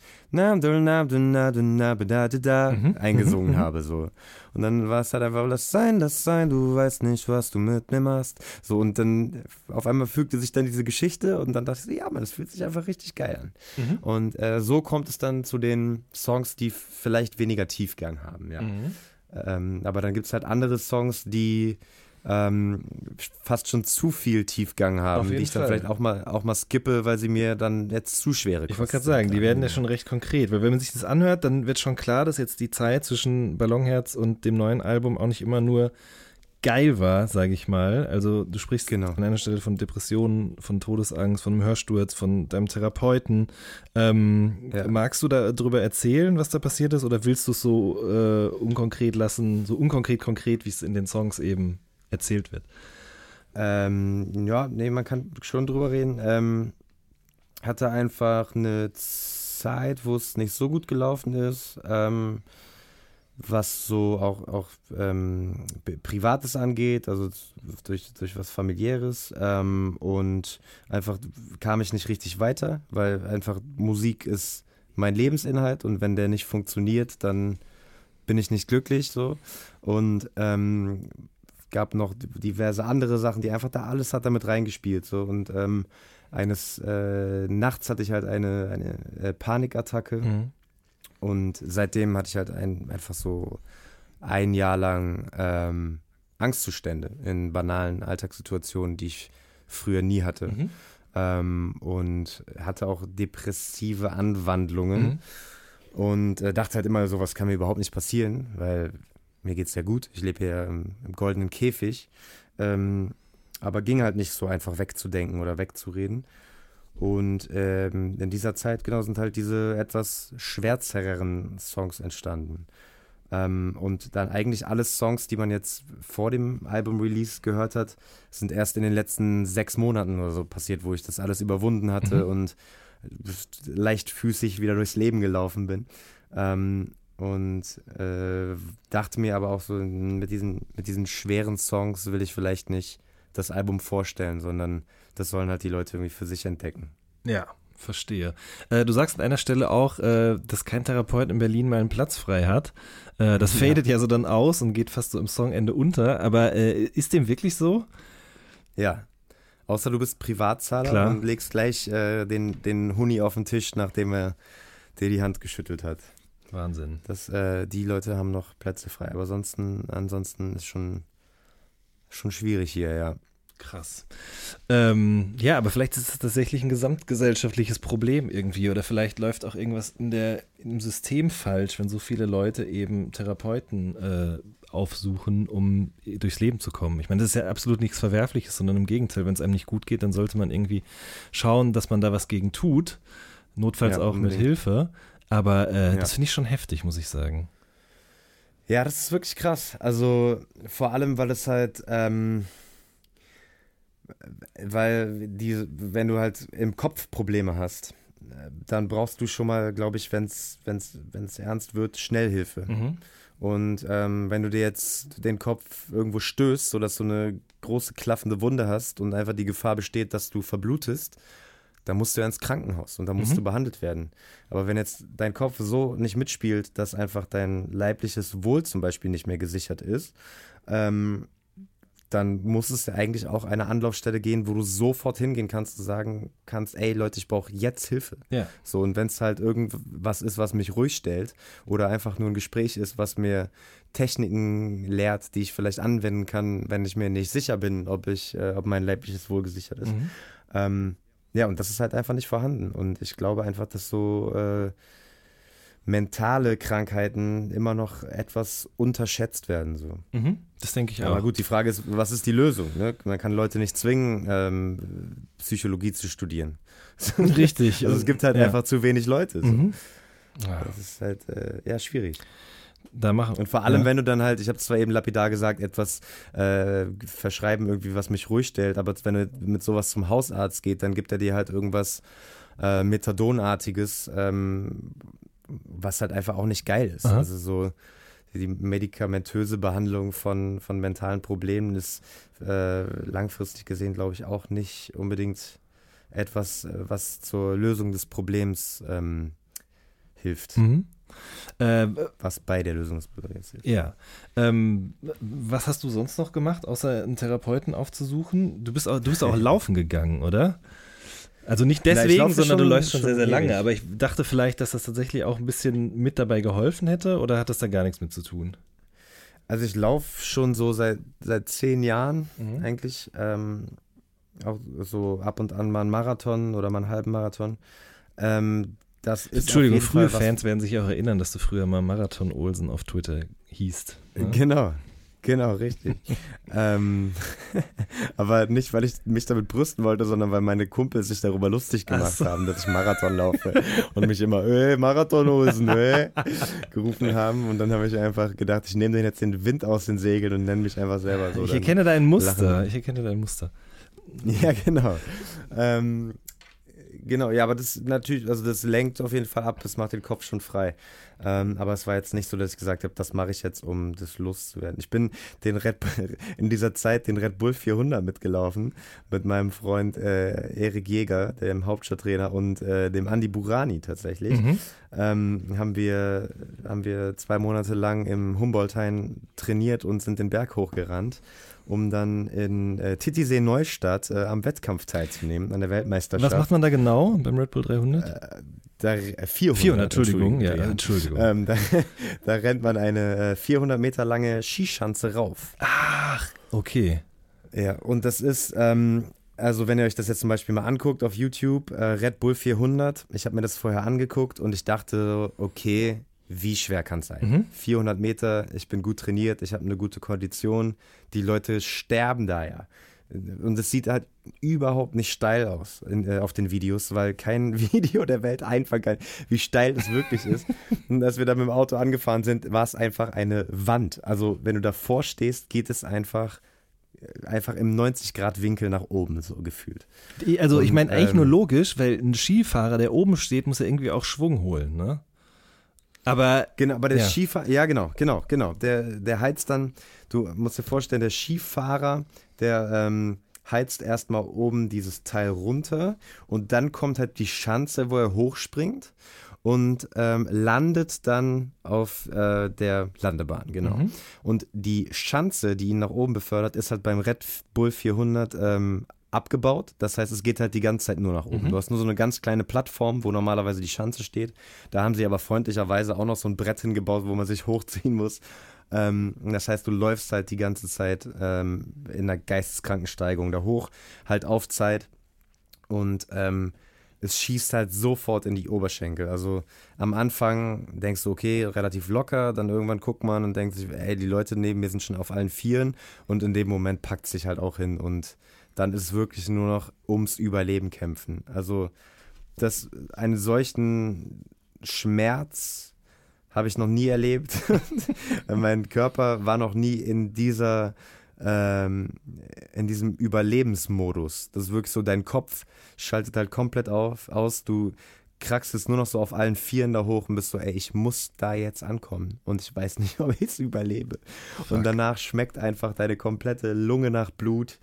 mhm. eingesungen mhm. habe so. Und dann war es halt einfach, lass sein, lass sein, du weißt nicht, was du mit mir machst. So und dann auf einmal fügte sich dann diese Geschichte und dann dachte ich, ja, man, das fühlt sich einfach richtig geil an. Mhm. Und äh, so kommt es dann zu den Songs, die vielleicht weniger Tiefgang haben, ja. Ähm, aber dann gibt es halt andere Songs, die ähm, fast schon zu viel Tiefgang haben, die ich dann Fall. vielleicht auch mal, auch mal skippe, weil sie mir dann jetzt zu schwere Ich wollte gerade sagen, die werden ja schon recht konkret, weil wenn man sich das anhört, dann wird schon klar, dass jetzt die Zeit zwischen Ballonherz und dem neuen Album auch nicht immer nur geil war, sage ich mal. Also du sprichst genau. an einer Stelle von Depressionen, von Todesangst, von einem Hörsturz, von deinem Therapeuten. Ähm, ja. Magst du darüber erzählen, was da passiert ist, oder willst du es so äh, unkonkret lassen, so unkonkret konkret, wie es in den Songs eben erzählt wird? Ähm, ja, nee, man kann schon drüber reden. Ähm, hatte einfach eine Zeit, wo es nicht so gut gelaufen ist. Ähm, was so auch, auch ähm, Privates angeht, also durch, durch was familiäres. Ähm, und einfach kam ich nicht richtig weiter, weil einfach Musik ist mein Lebensinhalt und wenn der nicht funktioniert, dann bin ich nicht glücklich so. Und ähm, gab noch diverse andere Sachen, die einfach da alles hat damit reingespielt. So. Und ähm, eines äh, Nachts hatte ich halt eine, eine äh, Panikattacke. Mhm und seitdem hatte ich halt ein, einfach so ein Jahr lang ähm, Angstzustände in banalen Alltagssituationen, die ich früher nie hatte. Mhm. Ähm, und hatte auch depressive Anwandlungen. Mhm. Und äh, dachte halt immer, sowas kann mir überhaupt nicht passieren, weil mir geht es ja gut. Ich lebe hier im, im, goldenen Käfig. Ähm, aber ging halt nicht so einfach wegzudenken oder wegzureden. Und ähm, in dieser Zeit genau sind halt diese etwas schwärzereren Songs entstanden. Ähm, und dann eigentlich alle Songs, die man jetzt vor dem Album-Release gehört hat, sind erst in den letzten sechs Monaten oder so passiert, wo ich das alles überwunden hatte mhm. und leichtfüßig wieder durchs Leben gelaufen bin. Ähm, und äh, dachte mir aber auch so, mit diesen, mit diesen schweren Songs will ich vielleicht nicht das Album vorstellen, sondern das sollen halt die Leute irgendwie für sich entdecken. Ja, verstehe. Äh, du sagst an einer Stelle auch, äh, dass kein Therapeut in Berlin mal einen Platz frei hat. Äh, das fadet ja. ja so dann aus und geht fast so im Songende unter. Aber äh, ist dem wirklich so? Ja. Außer du bist Privatzahler Klar. und legst gleich äh, den, den Huni auf den Tisch, nachdem er dir die Hand geschüttelt hat. Wahnsinn. Das, äh, die Leute haben noch Plätze frei. Aber ansonsten, ansonsten ist schon, schon schwierig hier, ja. Krass. Ähm, ja, aber vielleicht ist es tatsächlich ein gesamtgesellschaftliches Problem irgendwie oder vielleicht läuft auch irgendwas in der, im System falsch, wenn so viele Leute eben Therapeuten äh, aufsuchen, um durchs Leben zu kommen. Ich meine, das ist ja absolut nichts Verwerfliches, sondern im Gegenteil, wenn es einem nicht gut geht, dann sollte man irgendwie schauen, dass man da was gegen tut, notfalls ja, auch unbedingt. mit Hilfe. Aber äh, ja. das finde ich schon heftig, muss ich sagen. Ja, das ist wirklich krass. Also vor allem, weil es halt, ähm, weil die, wenn du halt im Kopf Probleme hast, äh, dann brauchst du schon mal, glaube ich, wenn es ernst wird, Schnellhilfe. Mhm. Und ähm, wenn du dir jetzt den Kopf irgendwo stößt, sodass du eine große klaffende Wunde hast und einfach die Gefahr besteht, dass du verblutest, dann musst du ja ins Krankenhaus und da musst mhm. du behandelt werden. Aber wenn jetzt dein Kopf so nicht mitspielt, dass einfach dein leibliches Wohl zum Beispiel nicht mehr gesichert ist, ähm, dann muss es ja eigentlich auch eine Anlaufstelle gehen, wo du sofort hingehen kannst und sagen kannst, ey Leute, ich brauche jetzt Hilfe. Ja. So, und wenn es halt irgendwas ist, was mich ruhig stellt oder einfach nur ein Gespräch ist, was mir Techniken lehrt, die ich vielleicht anwenden kann, wenn ich mir nicht sicher bin, ob ich, äh, ob mein leibliches Wohl gesichert ist. Mhm. Ähm, ja, und das ist halt einfach nicht vorhanden. Und ich glaube einfach, dass so äh, mentale Krankheiten immer noch etwas unterschätzt werden. So. Mhm, das denke ich auch. Aber gut, die Frage ist, was ist die Lösung? Ne? Man kann Leute nicht zwingen, ähm, Psychologie zu studieren. Richtig. also es gibt halt ja. einfach zu wenig Leute. So. Mhm. Das ist halt äh, ja schwierig. Da machen. Und vor allem, ja. wenn du dann halt, ich habe zwar eben lapidar gesagt, etwas äh, verschreiben irgendwie, was mich ruhig stellt, aber wenn du mit sowas zum Hausarzt geht, dann gibt er dir halt irgendwas äh, Methadonartiges, ähm, was halt einfach auch nicht geil ist. Aha. Also so die medikamentöse Behandlung von, von mentalen Problemen ist äh, langfristig gesehen, glaube ich, auch nicht unbedingt etwas, äh, was zur Lösung des Problems ähm, hilft. Mhm. Äh, was bei der Lösung des Problems hilft. Ja. Ähm, was hast du sonst noch gemacht, außer einen Therapeuten aufzusuchen? Du bist auch, du bist auch laufen gegangen, oder? Also nicht deswegen, Na, sondern schon, du läufst schon sehr, sehr lange. Aber ich dachte vielleicht, dass das tatsächlich auch ein bisschen mit dabei geholfen hätte oder hat das da gar nichts mit zu tun? Also ich laufe schon so seit, seit zehn Jahren mhm. eigentlich. Ähm, auch so ab und an mal einen Marathon oder mal einen halben Marathon. Ähm, das ist Entschuldigung, frühe Fall, Fans werden sich auch erinnern, dass du früher mal Marathon Olsen auf Twitter hießt. Ne? Genau, Genau, richtig. ähm, aber nicht, weil ich mich damit brüsten wollte, sondern weil meine Kumpels sich darüber lustig gemacht so. haben, dass ich Marathon laufe und mich immer, ey, Marathonhosen, ey, gerufen haben. Und dann habe ich einfach gedacht, ich nehme denen jetzt den Wind aus den Segeln und nenne mich einfach selber so. Ich erkenne dein Muster. Lachen. Ich erkenne dein Muster. Ja, genau. Ähm, genau, ja, aber das natürlich, also das lenkt auf jeden Fall ab, das macht den Kopf schon frei. Ähm, aber es war jetzt nicht so, dass ich gesagt habe, das mache ich jetzt, um das loszuwerden. Ich bin den Red in dieser Zeit den Red Bull 400 mitgelaufen mit meinem Freund äh, Erik Jäger, dem Hauptstadttrainer, und äh, dem Andy Burani tatsächlich. Mhm. Ähm, haben wir haben wir zwei Monate lang im Humboldthain trainiert und sind den Berg hochgerannt um dann in äh, Titisee Neustadt äh, am Wettkampf teilzunehmen, an der Weltmeisterschaft. Was macht man da genau beim Red Bull 300? Äh, da, 400, 400 Entschuldigung, ja, ja, Entschuldigung. Ähm, da, da, rennt man eine 400 äh, Meter lange Skischanze rauf. Ach, okay. Ja, und das ist, ähm, also wenn ihr euch das jetzt zum Beispiel mal anguckt auf YouTube, äh, Red Bull 400, ich habe mir das vorher angeguckt und ich dachte, okay, wie schwer kann es sein? Mhm. 400 Meter, ich bin gut trainiert, ich habe eine gute Kondition, die Leute sterben da ja. Und es sieht halt überhaupt nicht steil aus in, äh, auf den Videos, weil kein Video der Welt einfangen kann, wie steil es wirklich ist. Und als wir da mit dem Auto angefahren sind, war es einfach eine Wand. Also wenn du davor stehst, geht es einfach äh, einfach im 90-Grad-Winkel nach oben, so gefühlt. Also Und, ich meine eigentlich ähm, nur logisch, weil ein Skifahrer, der oben steht, muss ja irgendwie auch Schwung holen, ne? Aber genau, aber der ja. Skifahrer, ja genau, genau, genau. Der, der heizt dann, du musst dir vorstellen, der Skifahrer, der ähm, heizt erstmal oben dieses Teil runter und dann kommt halt die Schanze, wo er hochspringt und ähm, landet dann auf äh, der Landebahn, genau. Mhm. Und die Schanze, die ihn nach oben befördert, ist halt beim Red Bull 400 ähm, abgebaut. Das heißt, es geht halt die ganze Zeit nur nach oben. Mhm. Du hast nur so eine ganz kleine Plattform, wo normalerweise die Schanze steht. Da haben sie aber freundlicherweise auch noch so ein Brett hingebaut, wo man sich hochziehen muss. Ähm, das heißt, du läufst halt die ganze Zeit ähm, in einer geisteskranken Steigung da hoch, halt auf Zeit. Und ähm, es schießt halt sofort in die Oberschenkel. Also am Anfang denkst du, okay, relativ locker, dann irgendwann guckt man und denkt sich, ey, die Leute neben mir sind schon auf allen Vieren und in dem Moment packt sich halt auch hin und dann ist es wirklich nur noch ums Überleben kämpfen. Also das, einen solchen Schmerz habe ich noch nie erlebt. mein Körper war noch nie in dieser ähm, in diesem Überlebensmodus. Das ist wirklich so, dein Kopf schaltet halt komplett auf, aus, du krackst es nur noch so auf allen Vieren da hoch und bist so, ey, ich muss da jetzt ankommen und ich weiß nicht, ob ich es überlebe. Fuck. Und danach schmeckt einfach deine komplette Lunge nach Blut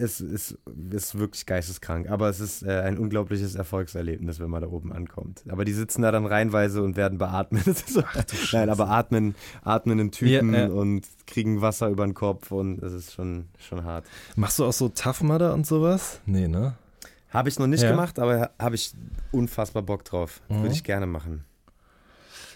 es ist, ist wirklich geisteskrank. Aber es ist äh, ein unglaubliches Erfolgserlebnis, wenn man da oben ankommt. Aber die sitzen da dann reinweise und werden beatmet. so, nein, aber atmen, atmen in Typen ja, ja. und kriegen Wasser über den Kopf und es ist schon, schon hart. Machst du auch so Tough Mudder und sowas? Nee, ne? Habe ich noch nicht ja. gemacht, aber habe ich unfassbar Bock drauf. Mhm. Würde ich gerne machen.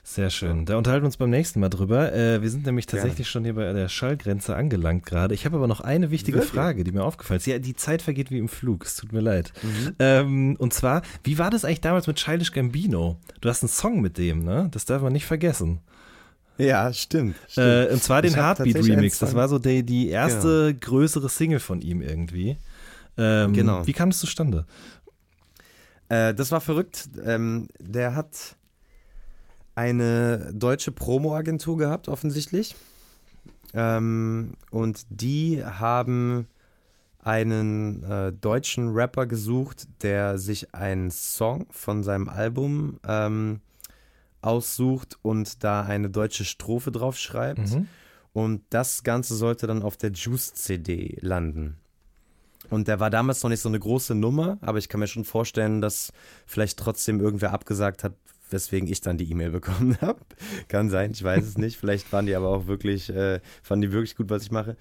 Sehr schön. Da unterhalten wir uns beim nächsten Mal drüber. Äh, wir sind nämlich tatsächlich Gerne. schon hier bei der Schallgrenze angelangt gerade. Ich habe aber noch eine wichtige Wirklich? Frage, die mir aufgefallen ist. Ja, die Zeit vergeht wie im Flug. Es tut mir leid. Mhm. Ähm, und zwar, wie war das eigentlich damals mit Childish Gambino? Du hast einen Song mit dem, ne? Das darf man nicht vergessen. Ja, stimmt. stimmt. Äh, und zwar den Heartbeat Remix. Das war so die, die erste genau. größere Single von ihm irgendwie. Ähm, genau. Wie kam das zustande? Äh, das war verrückt. Ähm, der hat eine deutsche Promo-Agentur gehabt, offensichtlich. Ähm, und die haben einen äh, deutschen Rapper gesucht, der sich einen Song von seinem Album ähm, aussucht und da eine deutsche Strophe drauf schreibt. Mhm. Und das Ganze sollte dann auf der Juice-CD landen. Und der war damals noch nicht so eine große Nummer, aber ich kann mir schon vorstellen, dass vielleicht trotzdem irgendwer abgesagt hat, weswegen ich dann die E-Mail bekommen habe. Kann sein, ich weiß es nicht. Vielleicht waren die aber auch wirklich, äh, fanden die wirklich gut, was ich mache.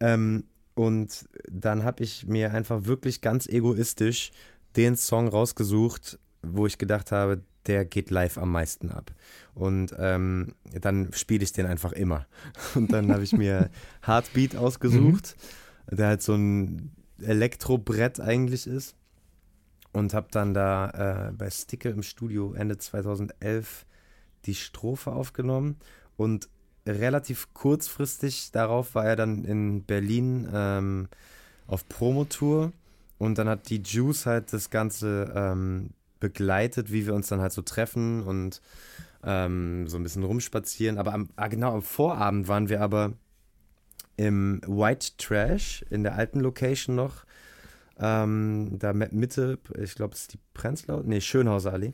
Ähm, und dann habe ich mir einfach wirklich ganz egoistisch den Song rausgesucht, wo ich gedacht habe, der geht live am meisten ab. Und ähm, dann spiele ich den einfach immer. Und dann habe ich mir Heartbeat ausgesucht, mhm. der halt so ein Elektrobrett eigentlich ist und habe dann da äh, bei Sticke im Studio Ende 2011 die Strophe aufgenommen und relativ kurzfristig darauf war er dann in Berlin ähm, auf Promotour und dann hat die Juice halt das Ganze ähm, begleitet, wie wir uns dann halt so treffen und ähm, so ein bisschen rumspazieren. Aber am, ah, genau am Vorabend waren wir aber im White Trash in der alten Location noch ähm, da Mitte, ich glaube, es ist die Prenzlau, nee, Schönhauser Allee.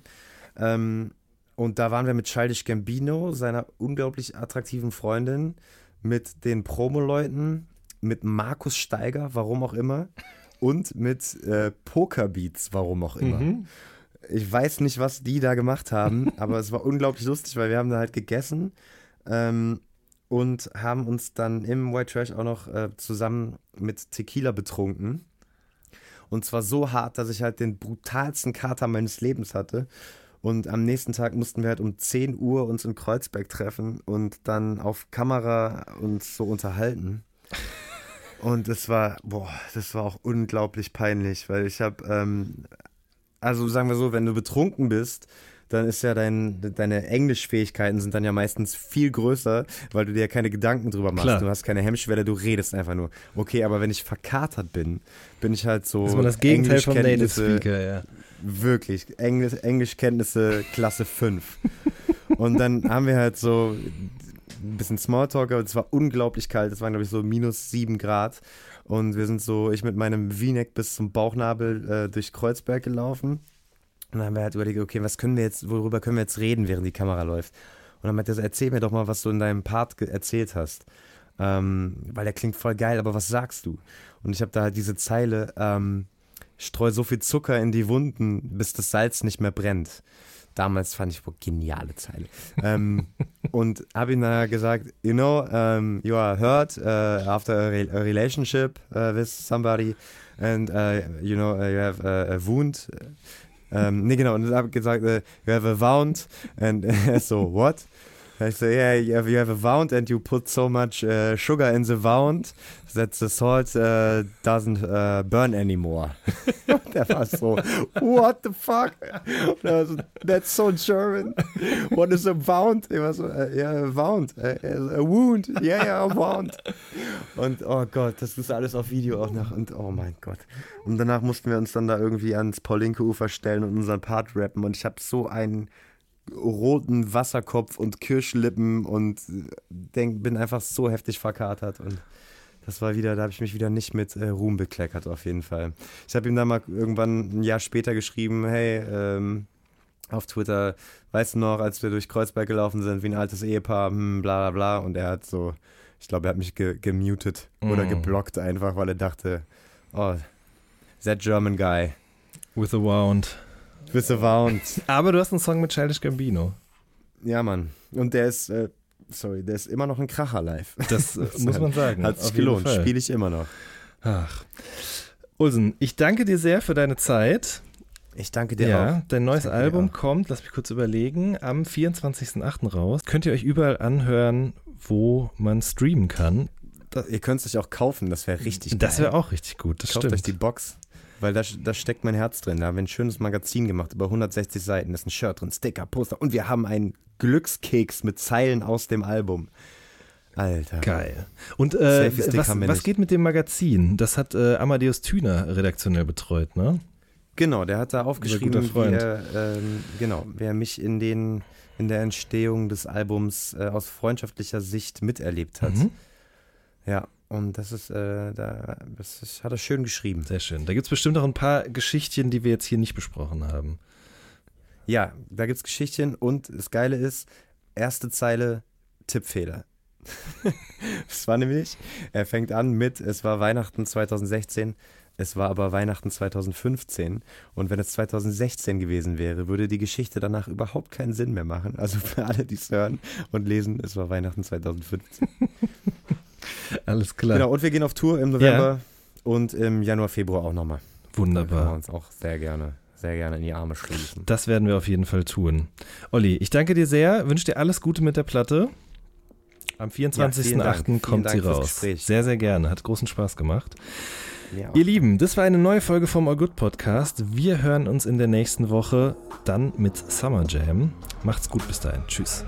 Ähm, und da waren wir mit Childish Gambino, seiner unglaublich attraktiven Freundin, mit den Promo-Leuten, mit Markus Steiger, warum auch immer, und mit äh, Pokerbeats, warum auch immer. Mhm. Ich weiß nicht, was die da gemacht haben, aber es war unglaublich lustig, weil wir haben da halt gegessen ähm, und haben uns dann im White Trash auch noch äh, zusammen mit Tequila betrunken. Und zwar so hart, dass ich halt den brutalsten Kater meines Lebens hatte. Und am nächsten Tag mussten wir halt um 10 Uhr uns in Kreuzberg treffen und dann auf Kamera uns so unterhalten. Und es war, boah, das war auch unglaublich peinlich, weil ich habe, ähm, also sagen wir so, wenn du betrunken bist, dann ist ja dein, deine Englischfähigkeiten sind dann ja meistens viel größer, weil du dir keine Gedanken drüber machst. Klar. Du hast keine Hemmschwelle, du redest einfach nur. Okay, aber wenn ich verkatert bin, bin ich halt so. Das ist man das Gegenteil vom Native Speaker, ja. Wirklich. Englisch, Englischkenntnisse Klasse 5. Und dann haben wir halt so ein bisschen Smalltalk, aber es war unglaublich kalt. Es waren, glaube ich, so minus 7 Grad. Und wir sind so, ich mit meinem V-Neck bis zum Bauchnabel äh, durch Kreuzberg gelaufen. Und dann haben wir halt überlegt, okay, was können wir jetzt, worüber können wir jetzt reden, während die Kamera läuft? Und dann meinte er so, erzähl mir doch mal, was du in deinem Part erzählt hast. Ähm, weil der klingt voll geil, aber was sagst du? Und ich habe da halt diese Zeile, ähm, streu so viel Zucker in die Wunden, bis das Salz nicht mehr brennt. Damals fand ich wohl geniale Zeile. ähm, und habe ihm dann gesagt, you know, um, you are hurt uh, after a, re a relationship uh, with somebody and uh, you know, you have a, a wound ähm, nee, genau, und dann habe gesagt, uh, you have a wound. And er so, what? I say, yeah, you have, a wound and you put so much uh, sugar in the wound that the salt uh, doesn't uh, burn anymore. Der war so, what the fuck? So, That's so German. What is a wound? Ich war so, uh, yeah, a wound, a, wound, yeah, yeah, a wound. Und oh Gott, das ist alles auf Video auch noch. Und oh mein Gott. Und danach mussten wir uns dann da irgendwie ans Paulinke-Ufer stellen und unseren Part rappen. Und ich habe so einen roten Wasserkopf und Kirschlippen und denk, bin einfach so heftig verkatert und das war wieder, da habe ich mich wieder nicht mit äh, Ruhm bekleckert auf jeden Fall. Ich habe ihm dann mal irgendwann ein Jahr später geschrieben, hey, ähm, auf Twitter, weißt du noch, als wir durch Kreuzberg gelaufen sind, wie ein altes Ehepaar, hm, bla bla bla und er hat so, ich glaube, er hat mich ge gemutet mm. oder geblockt einfach, weil er dachte, oh, that German guy. With a wound. With a wound. Aber du hast einen Song mit Childish Gambino. Ja, Mann. Und der ist, äh, sorry, der ist immer noch ein Kracher live. Das äh, muss man sagen. Hat sich gelohnt. Spiele ich immer noch. Ach. Ulsen, ich danke dir sehr für deine Zeit. Ich danke dir ja, auch. Dein neues Album kommt, lass mich kurz überlegen, am 24.08. raus. Könnt ihr euch überall anhören, wo man streamen kann. Das, ihr könnt es euch auch kaufen, das wäre richtig Das wäre auch richtig gut, das Kauft stimmt. euch die Box, weil da, da steckt mein Herz drin. Da haben wir ein schönes Magazin gemacht, über 160 Seiten. Da ist ein Shirt drin, Sticker, Poster und wir haben einen Glückskeks mit Zeilen aus dem Album. Alter. Geil. Und äh, was, was geht mit dem Magazin? Das hat äh, Amadeus Thüner redaktionell betreut, ne? Genau, der hat da aufgeschrieben, wie er, ähm, genau, wer mich in, den, in der Entstehung des Albums äh, aus freundschaftlicher Sicht miterlebt hat. Mhm. Ja, und das ist, äh, da, das ist, hat er schön geschrieben. Sehr schön. Da gibt es bestimmt noch ein paar Geschichtchen, die wir jetzt hier nicht besprochen haben. Ja, da gibt es Geschichtchen und das Geile ist, erste Zeile, Tippfehler. das war nämlich, er fängt an mit, es war Weihnachten 2016, es war aber Weihnachten 2015 und wenn es 2016 gewesen wäre, würde die Geschichte danach überhaupt keinen Sinn mehr machen. Also für alle, die es hören und lesen, es war Weihnachten 2015. Alles klar. Genau, und wir gehen auf Tour im November ja. und im Januar, Februar auch nochmal. Wunderbar. Da können wir uns auch sehr gerne, sehr gerne in die Arme schließen. Das werden wir auf jeden Fall tun. Olli, ich danke dir sehr, wünsche dir alles Gute mit der Platte. Am 24.08. Ja, kommt sie raus. Sehr, sehr gerne. Hat großen Spaß gemacht. Ja. Ihr Lieben, das war eine neue Folge vom All Good Podcast. Wir hören uns in der nächsten Woche dann mit Summer Jam. Macht's gut bis dahin. Tschüss.